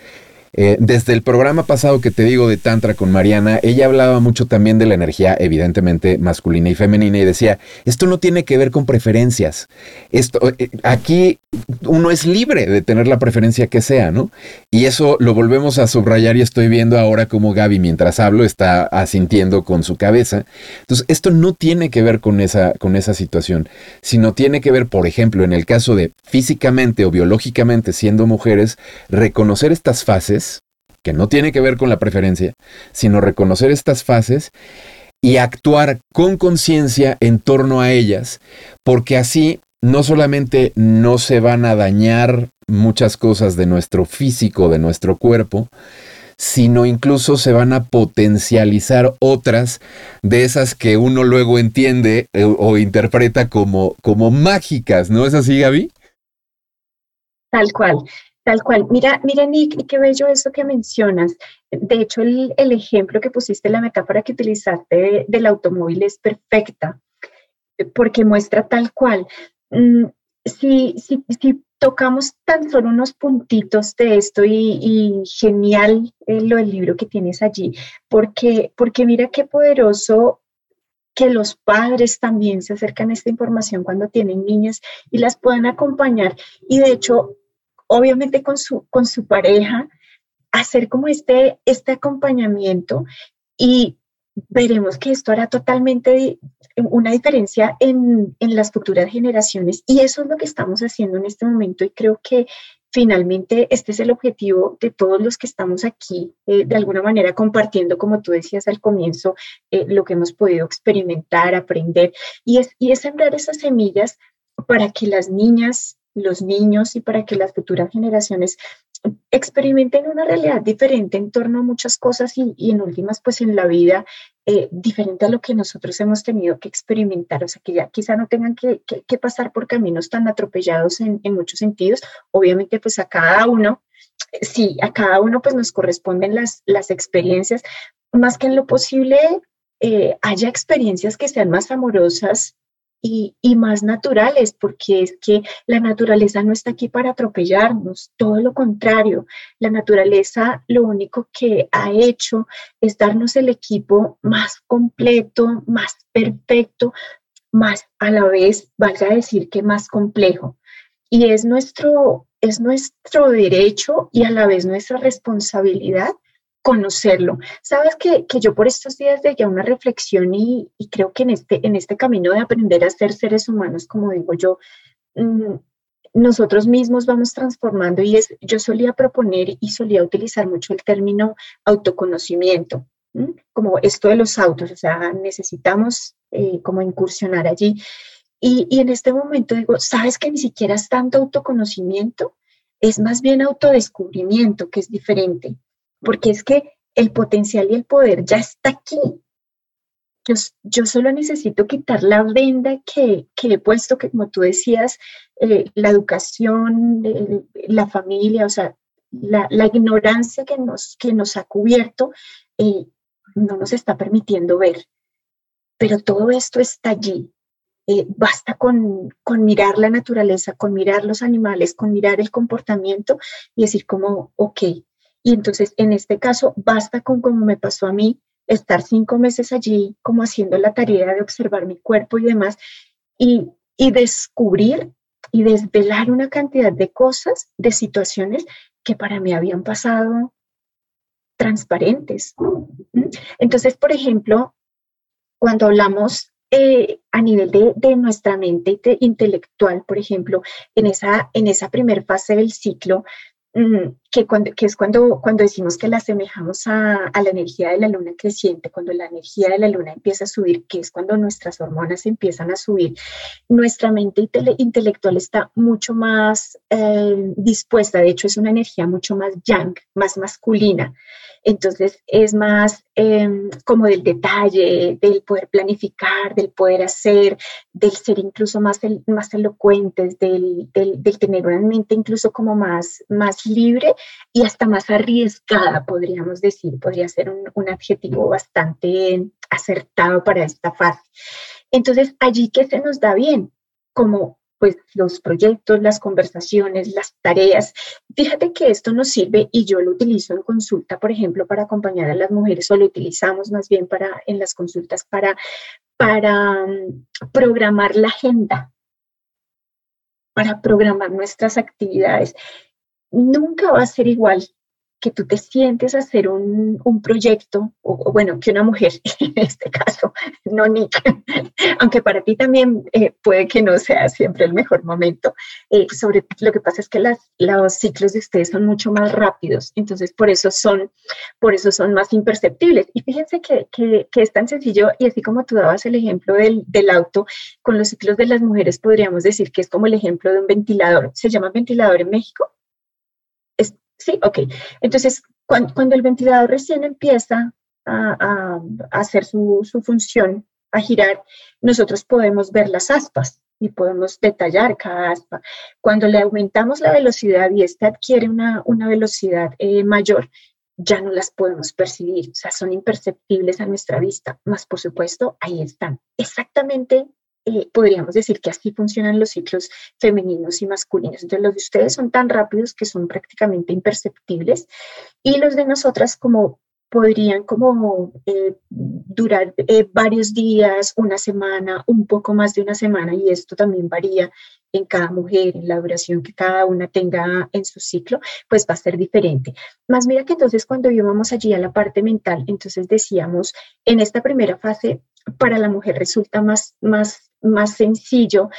Eh, desde el programa pasado que te digo de Tantra con Mariana, ella hablaba mucho también de la energía evidentemente masculina y femenina y decía, esto no tiene que ver con preferencias. Esto, eh, aquí uno es libre de tener la preferencia que sea, ¿no? Y eso lo volvemos a subrayar y estoy viendo ahora como Gaby mientras hablo está asintiendo con su cabeza. Entonces, esto no tiene que ver con esa, con esa situación, sino tiene que ver, por ejemplo, en el caso de físicamente o biológicamente siendo mujeres, reconocer estas fases que no tiene que ver con la preferencia, sino reconocer estas fases y actuar con conciencia en torno a ellas, porque así no solamente no se van a dañar muchas cosas de nuestro físico, de nuestro cuerpo, sino incluso se van a potencializar otras de esas que uno luego entiende eh, o, interpreta como, como mágicas, ¿no es así, Gaby? Tal cual. Tal cual. Mira, mira, Nick, qué bello eso que mencionas. De hecho, el, ejemplo que pusiste, la metáfora que utilizaste del automóvil es perfecta, porque muestra tal cual. Mm, si, si, si, tocamos tan solo unos puntitos de esto y, genial eh, lo del libro que tienes allí, porque, porque mira qué poderoso que los padres también se acercan a esta información cuando tienen niñas y las puedan acompañar. Y de hecho, obviamente con su, con su pareja, hacer como este, este acompañamiento y veremos que esto hará totalmente una diferencia en, en, las futuras generaciones. Y eso es lo que estamos haciendo en este momento y creo que finalmente este es el objetivo de todos los que estamos aquí, eh, de alguna manera compartiendo, como tú decías al comienzo, eh, lo que hemos podido experimentar, aprender. Y es, y es sembrar esas semillas para que las niñas los niños y para que las futuras generaciones experimenten una realidad diferente en torno a muchas cosas y, en últimas, pues en la vida, eh, diferente a lo que nosotros hemos tenido que experimentar, o sea, que ya quizá no tengan que, pasar por caminos tan atropellados en, muchos sentidos. Obviamente, pues a cada uno, sí, a cada uno pues nos corresponden las, las experiencias, más que en lo posible eh, haya experiencias que sean más amorosas y, más naturales, porque es que la naturaleza no está aquí para atropellarnos, todo lo contrario, la naturaleza lo único que ha hecho es darnos el equipo más completo, más perfecto, más a la vez, valga decir que más complejo. Y es nuestro, es nuestro derecho y a la vez nuestra responsabilidad conocerlo. Sabes que, yo por estos días llegué a una reflexión y, creo que en este, en este camino de aprender a ser seres humanos, como digo yo, mm, nosotros mismos vamos transformando y es, yo solía proponer y solía utilizar mucho el término autoconocimiento, como esto de los autos, o sea, necesitamos eh, como incursionar allí. Y, y en este momento digo, ¿sabes que ni siquiera es tanto autoconocimiento? Es más bien autodescubrimiento, que es diferente porque es que el potencial y el poder ya está aquí. Yo, solo necesito quitar la venda que, que, he puesto, que como tú decías, eh, la educación, la familia, o sea, la, la, ignorancia que nos, que nos ha cubierto eh, no nos está permitiendo ver. Pero todo esto está allí. Eh, basta con, con, mirar la naturaleza, con mirar los animales, con mirar el comportamiento y decir como, ok, y entonces, en este caso, basta con, como me pasó a mí, estar cinco meses allí, como haciendo la tarea de observar mi cuerpo y demás, y, y descubrir y desvelar una cantidad de cosas, de situaciones que para mí habían pasado transparentes. Entonces, por ejemplo, cuando hablamos eh, a nivel de, de nuestra mente intelectual, por ejemplo, en esa, en esa primera fase del ciclo, que, cuando, que es cuando, cuando decimos que la asemejamos a, a, la energía de la luna creciente, cuando la energía de la luna empieza a subir, que es cuando nuestras hormonas empiezan a subir, nuestra mente intelectual está mucho más eh, dispuesta, de hecho es una energía mucho más yang, más masculina. Entonces es más em, como del detalle, del poder planificar, del poder hacer, del ser incluso más, más elocuentes, del, del, tener una mente incluso como más, más libre y hasta más arriesgada, podríamos decir, podría ser un, adjetivo bastante acertado para esta fase. Entonces, allí que se nos da bien, como pues los proyectos, las conversaciones, las tareas. Fíjate que esto nos sirve y yo lo utilizo en consulta, por ejemplo, para acompañar a las mujeres o lo utilizamos más bien para en las consultas para para um, programar la agenda, para programar nuestras actividades. Nunca va a ser igual que tú te sientes hacer un, un proyecto, o, bueno, que una mujer, [LAUGHS] en este caso, no Nick, [LAUGHS] aunque para ti también eh, puede que no sea siempre el mejor momento, eh, sobre lo que pasa es que las, los ciclos de ustedes son mucho más rápidos, entonces por eso son, por eso son más imperceptibles. Y fíjense que, que, que es tan sencillo, y así como tú dabas el ejemplo del, del auto, con los ciclos de las mujeres podríamos decir que es como el ejemplo de un ventilador. ¿Se llama ventilador en México? Sí, ok. Entonces, cuando, el ventilador recién empieza a, hacer su, función, a girar, nosotros podemos ver las aspas y podemos detallar cada aspa. Cuando le aumentamos la velocidad y esta adquiere una, velocidad eh, mayor, ya no las podemos percibir, o sea, son imperceptibles a nuestra vista, más por supuesto, ahí están, exactamente eh, podríamos decir que así funcionan los ciclos femeninos y masculinos. Entonces, los de ustedes son tan rápidos que son prácticamente imperceptibles y los de nosotras como podrían como eh, durar eh, varios días, una semana, un poco más de una semana, y esto también varía en cada mujer, en la duración que cada una tenga en su ciclo, pues va a ser diferente. Más mira que entonces cuando íbamos allí a la parte mental, entonces decíamos, en esta primera fase, para la mujer resulta más, más más sencillo,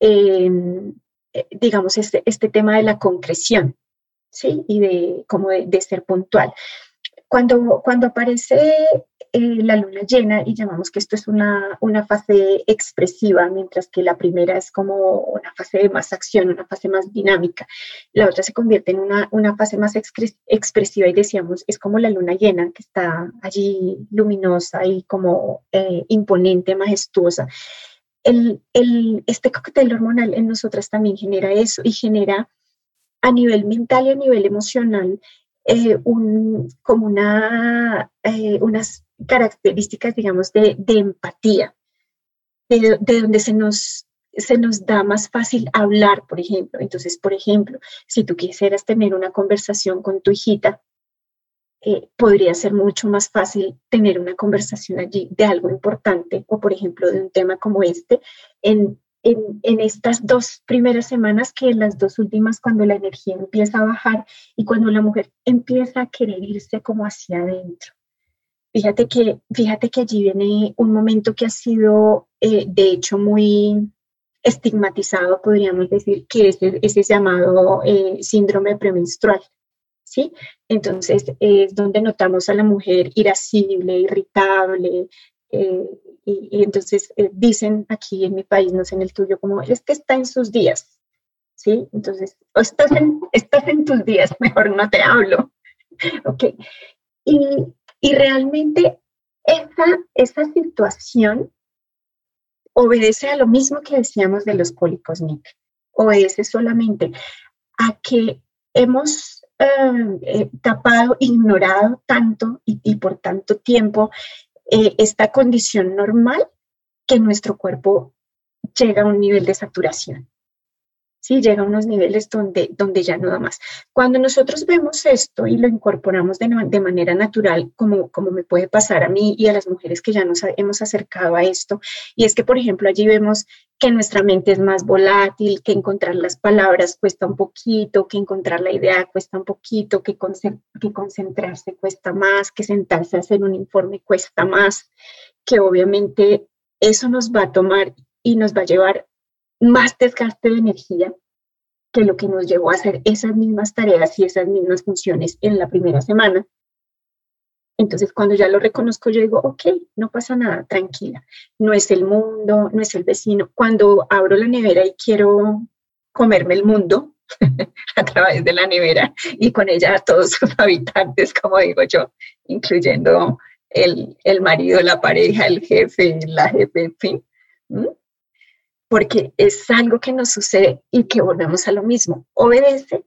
em, eh, digamos, este, este tema de la concreción, ¿sí? Y de, como de, ser puntual. Cuando, cuando aparece eh, la luna llena y llamamos que esto es una, una, fase expresiva, mientras que la primera es como una fase de más acción, una fase más dinámica, la otra se convierte en una, una fase más expresiva y decíamos, es como la luna llena que está allí luminosa y como eh, imponente, majestuosa. El, este cóctel hormonal en nosotras también genera eso y genera a nivel mental y a nivel emocional eh, un, como una, eh, unas características, digamos, de, empatía. de, donde se nos, se nos da más fácil hablar, por ejemplo. Entonces, por ejemplo, si tú quisieras tener una conversación con tu hijita, eh, podría ser mucho más fácil tener una conversación allí de algo importante o, por ejemplo, de un tema como este en, en, en, estas dos primeras semanas que en las dos últimas cuando la energía empieza a bajar y cuando la mujer empieza a querer irse como hacia adentro. Fíjate que, fíjate que allí viene un momento que ha sido, eh, de hecho, muy estigmatizado, podríamos decir, que es ese llamado eh, síndrome premenstrual. ¿Sí? Entonces es donde notamos a la mujer irascible, irritable, eh, y, entonces dicen aquí en mi país, no sé en el tuyo, como es que está en sus días, ¿sí? Entonces, o estás en, estás en tus días, [LAUGHS] mejor no te hablo, [LAUGHS] ¿ok? Y, y realmente esa, esa situación obedece a lo mismo que decíamos de los cólicos, Nick. Obedece solamente a que hemos eh, eh, tapado, ignorado tanto y, por tanto tiempo eh, esta condición normal que nuestro cuerpo llega a un nivel de saturación. ¿Sí? Llega a unos niveles donde, donde ya no da más. Cuando nosotros vemos esto y lo incorporamos de, de, manera natural, como, como me puede pasar a mí y a las mujeres que ya nos hemos acercado a esto, y es que, por ejemplo, allí vemos que nuestra mente es más volátil, que encontrar las palabras cuesta un poquito, que encontrar la idea cuesta un poquito, que, que concentrarse cuesta más, que sentarse a hacer un informe cuesta más, que obviamente eso nos va a tomar y nos va a llevar más desgaste de energía que lo que nos llevó a hacer esas mismas tareas y esas mismas funciones en la primera semana. Entonces, cuando ya lo reconozco, yo digo, ok, no pasa nada, tranquila. No es el mundo, no es el vecino. Cuando abro la nevera y quiero comerme el mundo [LAUGHS] a través de la nevera y con ella a todos sus habitantes, como digo yo, incluyendo el, el marido, la pareja, el jefe, la jefe, en fin porque es algo que nos sucede y que volvemos a lo mismo. Obedece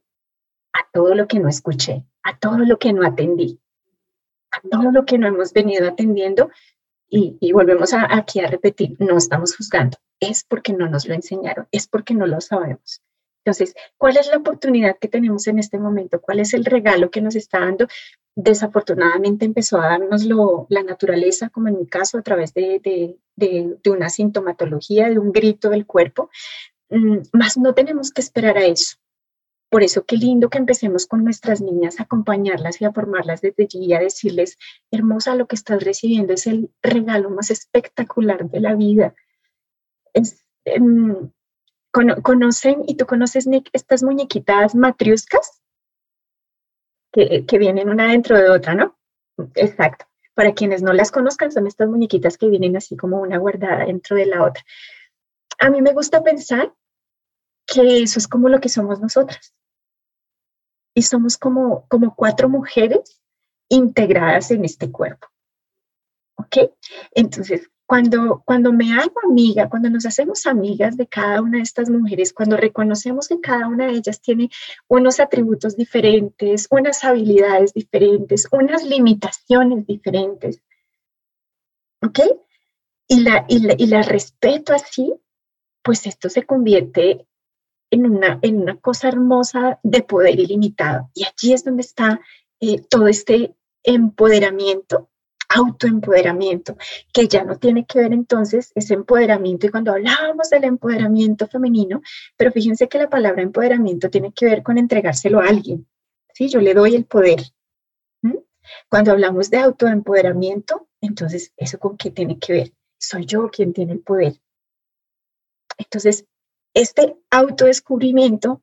a todo lo que no escuché, a todo lo que no atendí, a todo lo que no hemos venido atendiendo y, volvemos aquí a repetir, no estamos juzgando, es porque no nos lo enseñaron, es porque no lo sabemos. Entonces, ¿cuál es la oportunidad que tenemos en este momento? ¿Cuál es el regalo que nos está dando? Desafortunadamente empezó a darnoslo la naturaleza, como en mi caso, a través de, una sintomatología, de un grito del cuerpo, mm, más no tenemos que esperar a eso. Por eso qué lindo que empecemos con nuestras niñas a acompañarlas y a formarlas desde allí a decirles, hermosa, lo que estás recibiendo es el regalo más espectacular de la vida. Es, conocen, y tú conoces, Nick, estas muñequitas matriuscas que, que vienen una dentro de otra, ¿no? Exacto. Para quienes no las conozcan, son estas muñequitas que vienen así como una guardada dentro de la otra. A mí me gusta pensar que eso es como lo que somos nosotras. Y somos como, como cuatro mujeres integradas en este cuerpo. ¿Ok? Entonces, cuando, cuando me hago amiga, cuando nos hacemos amigas de cada una de estas mujeres, cuando reconocemos que cada una de ellas tiene unos atributos diferentes, unas habilidades diferentes, unas limitaciones diferentes, ¿ok? Y la, y la, respeto así, pues esto se convierte en una, en una cosa hermosa de poder ilimitado. Y allí es donde está eh, todo este empoderamiento autoempoderamiento, que ya no tiene que ver entonces ese empoderamiento. Y cuando hablábamos del empoderamiento femenino, pero fíjense que la palabra empoderamiento tiene que ver con entregárselo a alguien. ¿sí? Yo le doy el poder. Cuando hablamos de autoempoderamiento, entonces, ¿eso con qué tiene que ver? Soy yo quien tiene el poder. Entonces, este autodescubrimiento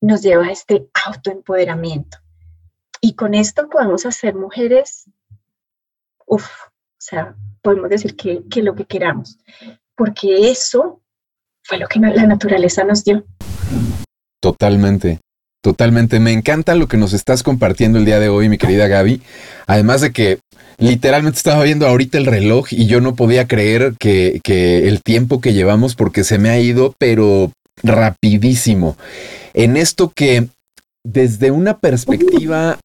nos lleva a este autoempoderamiento. Y con esto podemos hacer mujeres uff, o sea, podemos decir que, que, lo que queramos, porque eso fue lo que la naturaleza nos dio. Totalmente. Totalmente, me encanta lo que nos estás compartiendo el día de hoy, mi querida Gaby. Además de que literalmente estaba viendo ahorita el reloj y yo no podía creer que, que el tiempo que llevamos, porque se me ha ido, pero rapidísimo. En esto que desde una perspectiva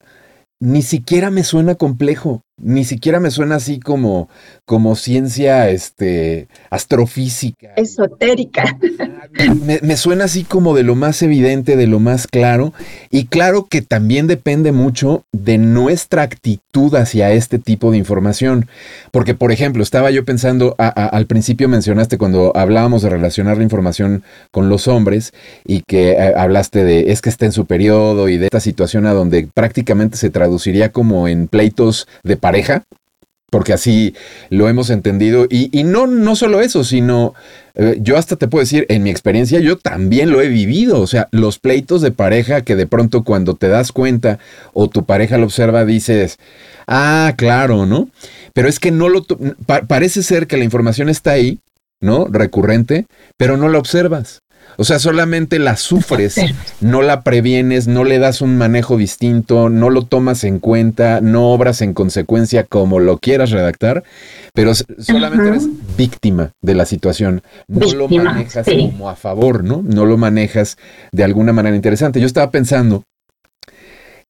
ni siquiera me suena complejo, ni siquiera me suena así como, como ciencia este, astrofísica. Esotérica. Me, suena así como de lo más evidente, de lo más claro. Y claro que también depende mucho de nuestra actitud hacia este tipo de información. Porque, por ejemplo, estaba yo pensando, al principio mencionaste cuando hablábamos de relacionar la información con los hombres y que eh, hablaste de es que está en su periodo y de esta situación a donde prácticamente se traduciría como en pleitos de pareja, porque así lo hemos entendido. Y, no, no solo eso, sino eh, yo hasta te puedo decir, en mi experiencia, yo también lo he vivido. O sea, los pleitos de pareja que de pronto cuando te das cuenta o tu pareja lo observa, dices, ah, claro, ¿no? Pero es que no lo... parece ser que la información está ahí, ¿no? Recurrente, pero no la observas. O sea, solamente la sufres, no la previenes, no le das un manejo distinto, no lo tomas en cuenta, no obras en consecuencia como lo quieras redactar, pero solamente eres víctima de la situación. No lo manejas como a favor, ¿no? No lo manejas de alguna manera interesante. Yo estaba pensando,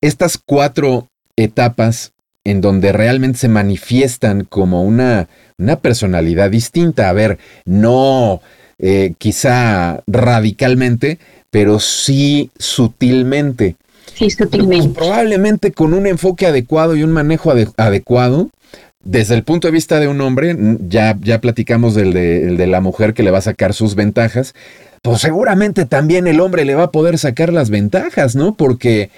estas cuatro etapas en donde realmente se manifiestan como una, una personalidad distinta. A ver, no eh, quizá radicalmente, pero sí sutilmente. Sí, sutilmente. probablemente con un enfoque adecuado y un manejo adecuado, desde el punto de vista de un hombre, ya, ya platicamos del de, de, la mujer que le va a sacar sus ventajas, pues seguramente también el hombre le va a poder sacar las ventajas, ¿no? Porque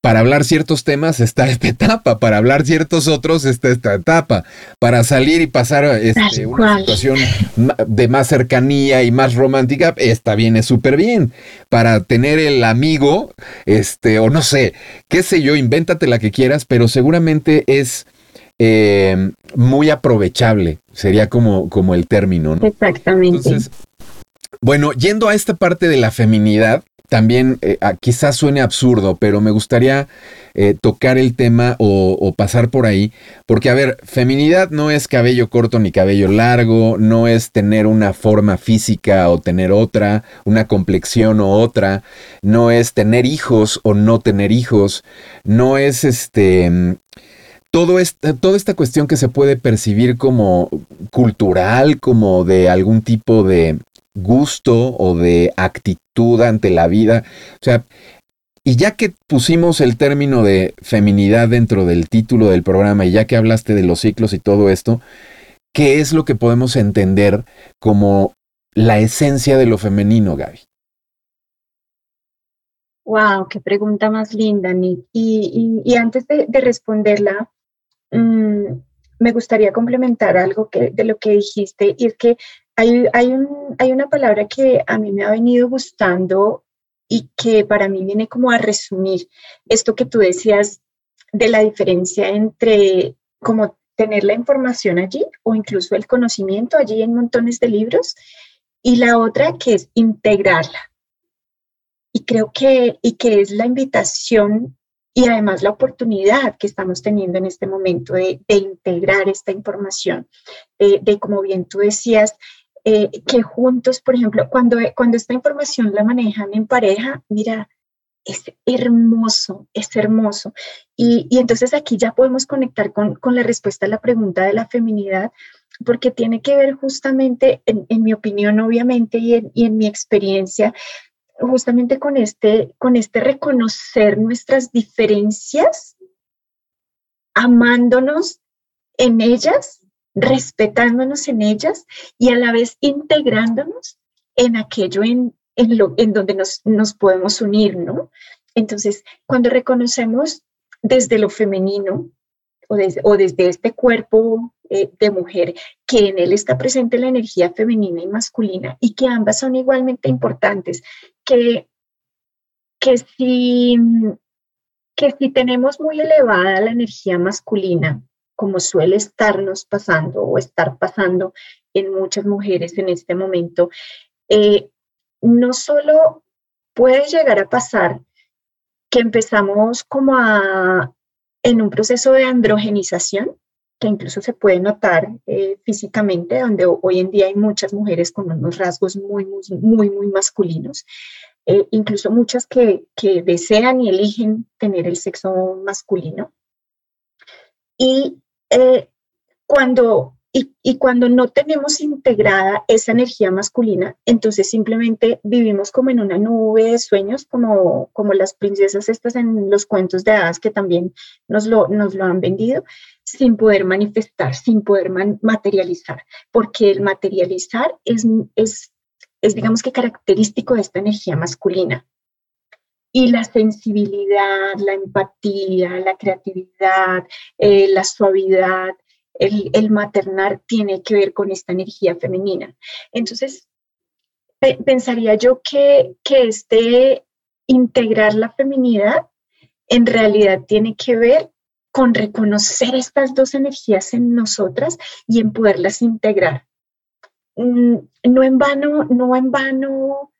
para hablar ciertos temas está esta etapa, para hablar ciertos otros está esta etapa, para salir y pasar este, una situación de más cercanía y más romántica, esta viene súper bien. Para tener el amigo, este, o no sé, qué sé yo, invéntate la que quieras, pero seguramente es eh, muy aprovechable, sería como, como el término. ¿no? Exactamente. bueno, yendo a esta parte de la feminidad, también eh, quizás suene absurdo, pero me gustaría eh, tocar el tema o, pasar por ahí, porque a ver, feminidad no es cabello corto ni cabello largo, no es tener una forma física o tener otra, una complexión o otra, no es tener hijos o no tener hijos, no es este... Todo toda esta cuestión que se puede percibir como cultural, como de algún tipo de, gusto o de actitud ante la vida. O sea, y ya que pusimos el término de feminidad dentro del título del programa y ya que hablaste de los ciclos y todo esto, ¿qué es lo que podemos entender como la esencia de lo femenino, Gaby? Wow, qué pregunta más linda, Nick. Y, antes de, responderla, mm, me gustaría complementar algo que, de lo que dijiste, y es que hay, un, hay una palabra que a mí me ha venido gustando y que para mí viene como a resumir esto que tú decías de la diferencia entre como tener la información allí o incluso el conocimiento allí en montones de libros y la otra que es integrarla. Y creo que, y que es la invitación y además la oportunidad que estamos teniendo en este momento de, integrar esta información, de, como bien tú decías, eh, que juntos, por ejemplo, cuando, cuando esta información la manejan en pareja, mira, es hermoso, es hermoso. Y, y entonces aquí ya podemos conectar con, con, la respuesta a la pregunta de la feminidad, porque tiene que ver justamente, en, en mi opinión, obviamente, y en, y en, mi experiencia, justamente con este, con este reconocer nuestras diferencias, amándonos en ellas respetándonos en ellas y a la vez integrándonos en aquello en, en, lo, en donde nos, nos podemos unir, ¿no? Entonces, cuando reconocemos desde lo femenino o, o desde este cuerpo eh, de mujer, que en él está presente la energía femenina y masculina y que ambas son igualmente importantes, que, que, si, que si tenemos muy elevada la energía masculina, como suele estarnos pasando o estar pasando en muchas mujeres en este momento, eh, no solo puede llegar a pasar que empezamos como a, en un proceso de androgenización, que incluso se puede notar eh, físicamente, donde hoy en día hay muchas mujeres con unos rasgos muy, muy, muy, muy masculinos, eh, incluso muchas que, que desean y eligen tener el sexo masculino. Y eh, cuando y, cuando no tenemos integrada esa energía masculina, entonces simplemente vivimos como en una nube de sueños, como, como las princesas estas en los cuentos de hadas que también nos lo, nos lo han vendido, sin poder manifestar, sin poder materializar, porque el materializar es, es, es, digamos que característico de esta energía masculina. Y la sensibilidad, la empatía, la creatividad, eh, la suavidad, el, maternar tiene que ver con esta energía femenina. Entonces, pensaría yo que, que este integrar la feminidad en realidad tiene que ver con reconocer estas dos energías en nosotras y en poderlas integrar. Mm, no en vano, no en vano,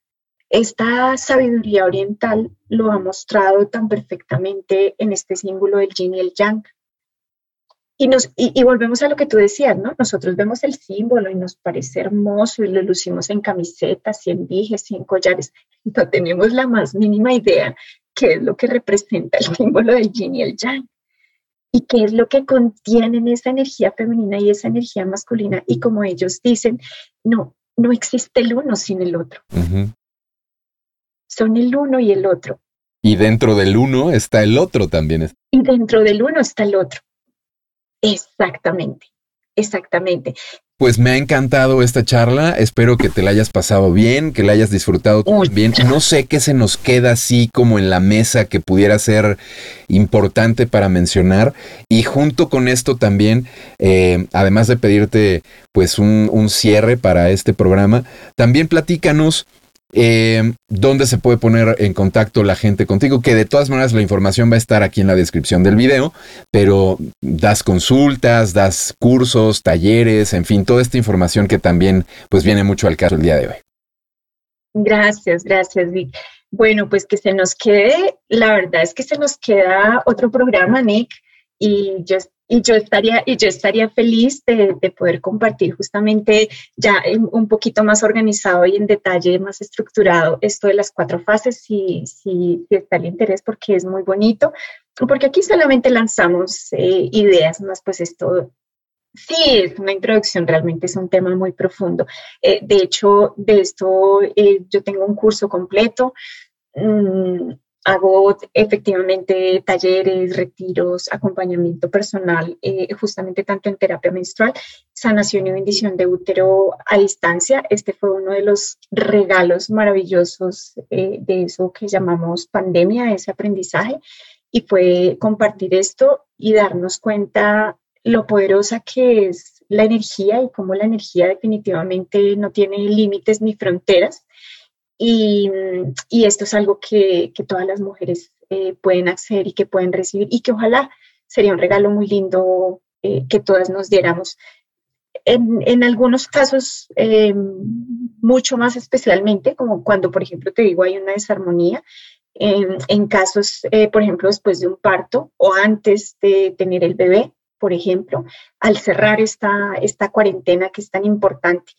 esta sabiduría oriental lo ha mostrado tan perfectamente en este símbolo del yin y el yang. Y, nos, y, volvemos a lo que tú decías, ¿no? Nosotros vemos el símbolo y nos parece hermoso y lo lucimos en camisetas y en dijes y en collares. No tenemos la más mínima idea qué es lo que representa el símbolo del yin y el yang y qué es lo que contienen esa energía femenina y esa energía masculina. Y como ellos dicen, no, no existe el uno sin el otro. Son el uno y el otro. Y dentro del uno está el otro también. Y dentro del uno está el otro. Exactamente, exactamente. Pues me ha encantado esta charla. Espero que te la hayas pasado bien, que la hayas disfrutado bien. No sé qué se nos queda así como en la mesa que pudiera ser importante para mencionar. Y junto con esto también, eh, además de pedirte pues un, un cierre para este programa, también platícanos eh, ¿Dónde se puede poner en contacto la gente contigo? Que de todas maneras la información va a estar aquí en la descripción del video, pero das consultas, das cursos, talleres, en fin, toda esta información que también pues viene mucho al caso el día de hoy. Gracias, gracias, Vic. Bueno, pues que se nos quede, la verdad es que se nos queda otro programa, Nick, y yo y yo estaría, y yo estaría feliz de, poder compartir justamente ya un poquito más organizado y en detalle más estructurado esto de las cuatro fases, si, si, si está el interés, porque es muy bonito, porque aquí solamente lanzamos eh, ideas, más pues esto Sí, es una introducción, realmente es un tema muy profundo. Eh, de hecho, de esto eh, yo tengo un curso completo. Mm, Hago efectivamente talleres, retiros, acompañamiento personal, eh, justamente tanto en terapia menstrual, sanación y bendición de útero a distancia. Este fue uno de los regalos maravillosos eh, de eso que llamamos pandemia, ese aprendizaje, y fue compartir esto y darnos cuenta lo poderosa que es la energía y cómo la energía definitivamente no tiene límites ni fronteras y, esto es algo que, todas las mujeres eh, pueden acceder y que pueden recibir y que ojalá sería un regalo muy lindo eh, que todas nos diéramos. En, algunos casos, eh, mucho más especialmente, como cuando, por ejemplo, te digo, hay una desarmonía, en, casos, por ejemplo, después de un parto o antes de tener el bebé, por ejemplo, al cerrar esta, esta cuarentena que es tan importante.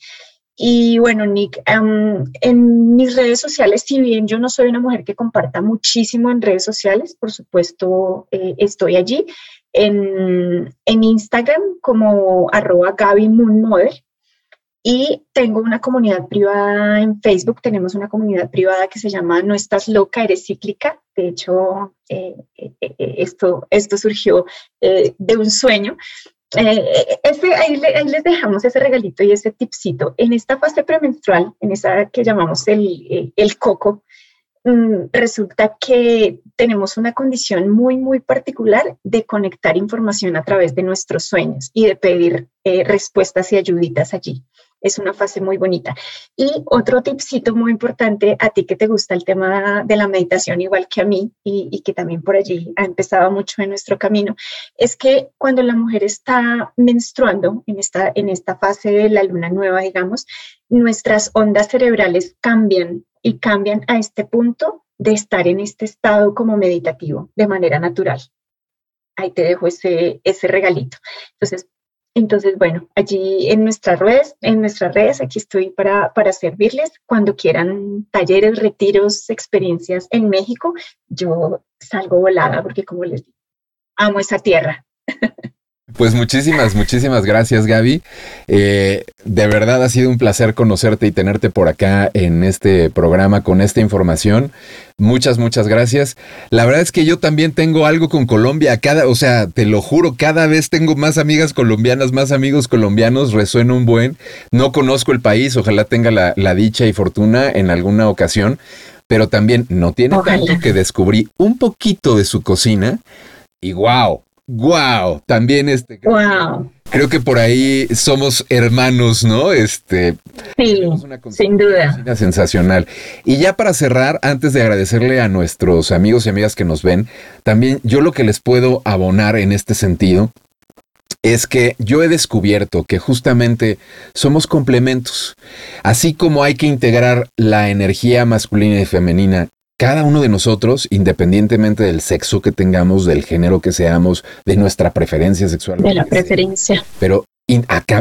Y bueno, Nick, en mis redes sociales, si bien yo no soy una mujer que comparta muchísimo en redes sociales, por supuesto eh, estoy allí. En, en, Instagram como arroba Gaby Moon y tengo una comunidad privada en Facebook, tenemos una comunidad privada que se llama No estás loca, eres cíclica. De hecho, eh, eh, esto, esto surgió de un sueño eh, ahí, les dejamos ese regalito y ese tipcito. En esta fase premenstrual, en esa que llamamos el, eh, el coco, mm, resulta que tenemos una condición muy, muy particular de conectar información a través de nuestros sueños y de pedir eh, respuestas y ayuditas allí es una fase muy bonita. Y otro tipcito muy importante a ti que te gusta el tema de la meditación igual que a mí y, que también por allí ha empezado mucho en nuestro camino, es que cuando la mujer está menstruando en esta, en esta fase de la luna nueva, digamos, nuestras ondas cerebrales cambian y cambian a este punto de estar en este estado como meditativo de manera natural. Ahí te dejo ese, ese regalito. Entonces, entonces, bueno, allí en nuestras redes, en nuestras redes, aquí estoy para, para servirles. Cuando quieran talleres, retiros, experiencias en México, yo salgo volada porque como les digo, amo esa tierra. [LAUGHS] Pues muchísimas, muchísimas gracias, Gaby. Eh, de verdad ha sido un placer conocerte y tenerte por acá en este programa con esta información. Muchas, muchas gracias. La verdad es que yo también tengo algo con Colombia. Cada, o sea, te lo juro, cada vez tengo más amigas colombianas, más amigos colombianos. Resuena un buen. No conozco el país, ojalá tenga la, dicha y fortuna en alguna ocasión. Pero también no tiene tanto que descubrí un poquito de su cocina. Y wow, Wow, también este. Wow. Creo que por ahí somos hermanos, ¿no? Este. Sí, sin duda. Sensacional. Y ya para cerrar, antes de agradecerle a nuestros amigos y amigas que nos ven, también yo lo que les puedo abonar en este sentido es que yo he descubierto que justamente somos complementos. Así como hay que integrar la energía masculina y femenina cada uno de nosotros, independientemente del sexo que tengamos, del género que seamos, de nuestra preferencia sexual. De la preferencia. pero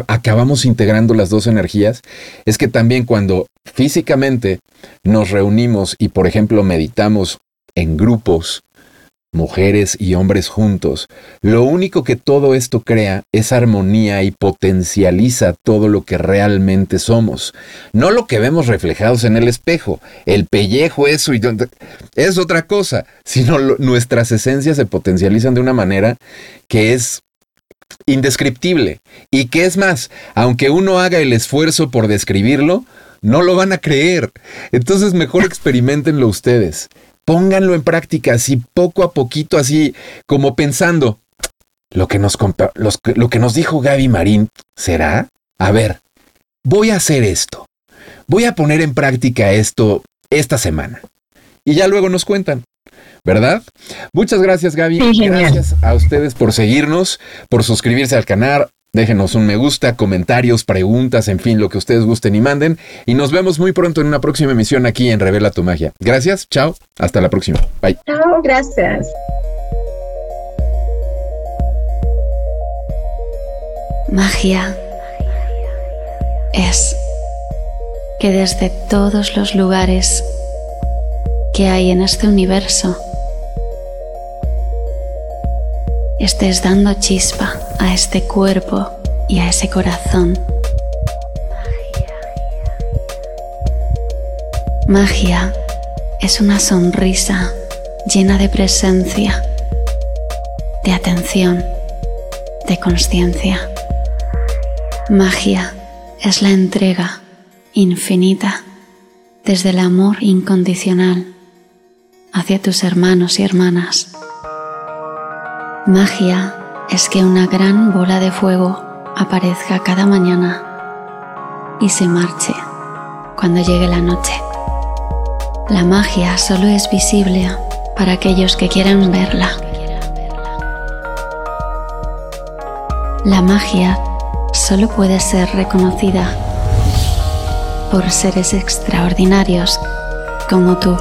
acabamos integrando las dos energías, es que también cuando físicamente nos reunimos y, por ejemplo, meditamos en grupos, mujeres y hombres juntos, lo único que todo esto crea es armonía y potencializa todo lo que realmente somos. No lo que vemos reflejados en el espejo, el pellejo, eso y es otra cosa, sino nuestras esencias se potencializan de una manera que es indescriptible y que es más, aunque uno haga el esfuerzo por describirlo, no lo van a creer. Entonces mejor [LAUGHS] experimentenlo ustedes pónganlo en práctica así poco a poquito, así como pensando, lo que nos, lo que nos dijo Gaby Marín, ¿será? A ver, voy a hacer esto. Voy a poner en práctica esto esta semana. Y ya luego nos cuentan. ¿verdad? Muchas gracias, Gaby. gracias a ustedes por seguirnos, por suscribirse al canal, Déjenos un me gusta, comentarios, preguntas, en fin, lo que ustedes gusten y manden. Y nos vemos muy pronto en una próxima emisión aquí en Revela tu Magia. Gracias, chao, hasta la próxima. Bye. Chao, gracias. Magia es que desde todos los lugares que hay en este universo, estés dando chispa a este cuerpo y a ese corazón. Magia es una sonrisa llena de presencia, de atención, de conciencia. Magia es la entrega infinita desde el amor incondicional hacia tus hermanos y hermanas. Magia es que una gran bola de fuego aparezca cada mañana y se marche cuando llegue la noche. La magia solo es visible para aquellos que quieran verla. La magia solo puede ser reconocida por seres extraordinarios como tú.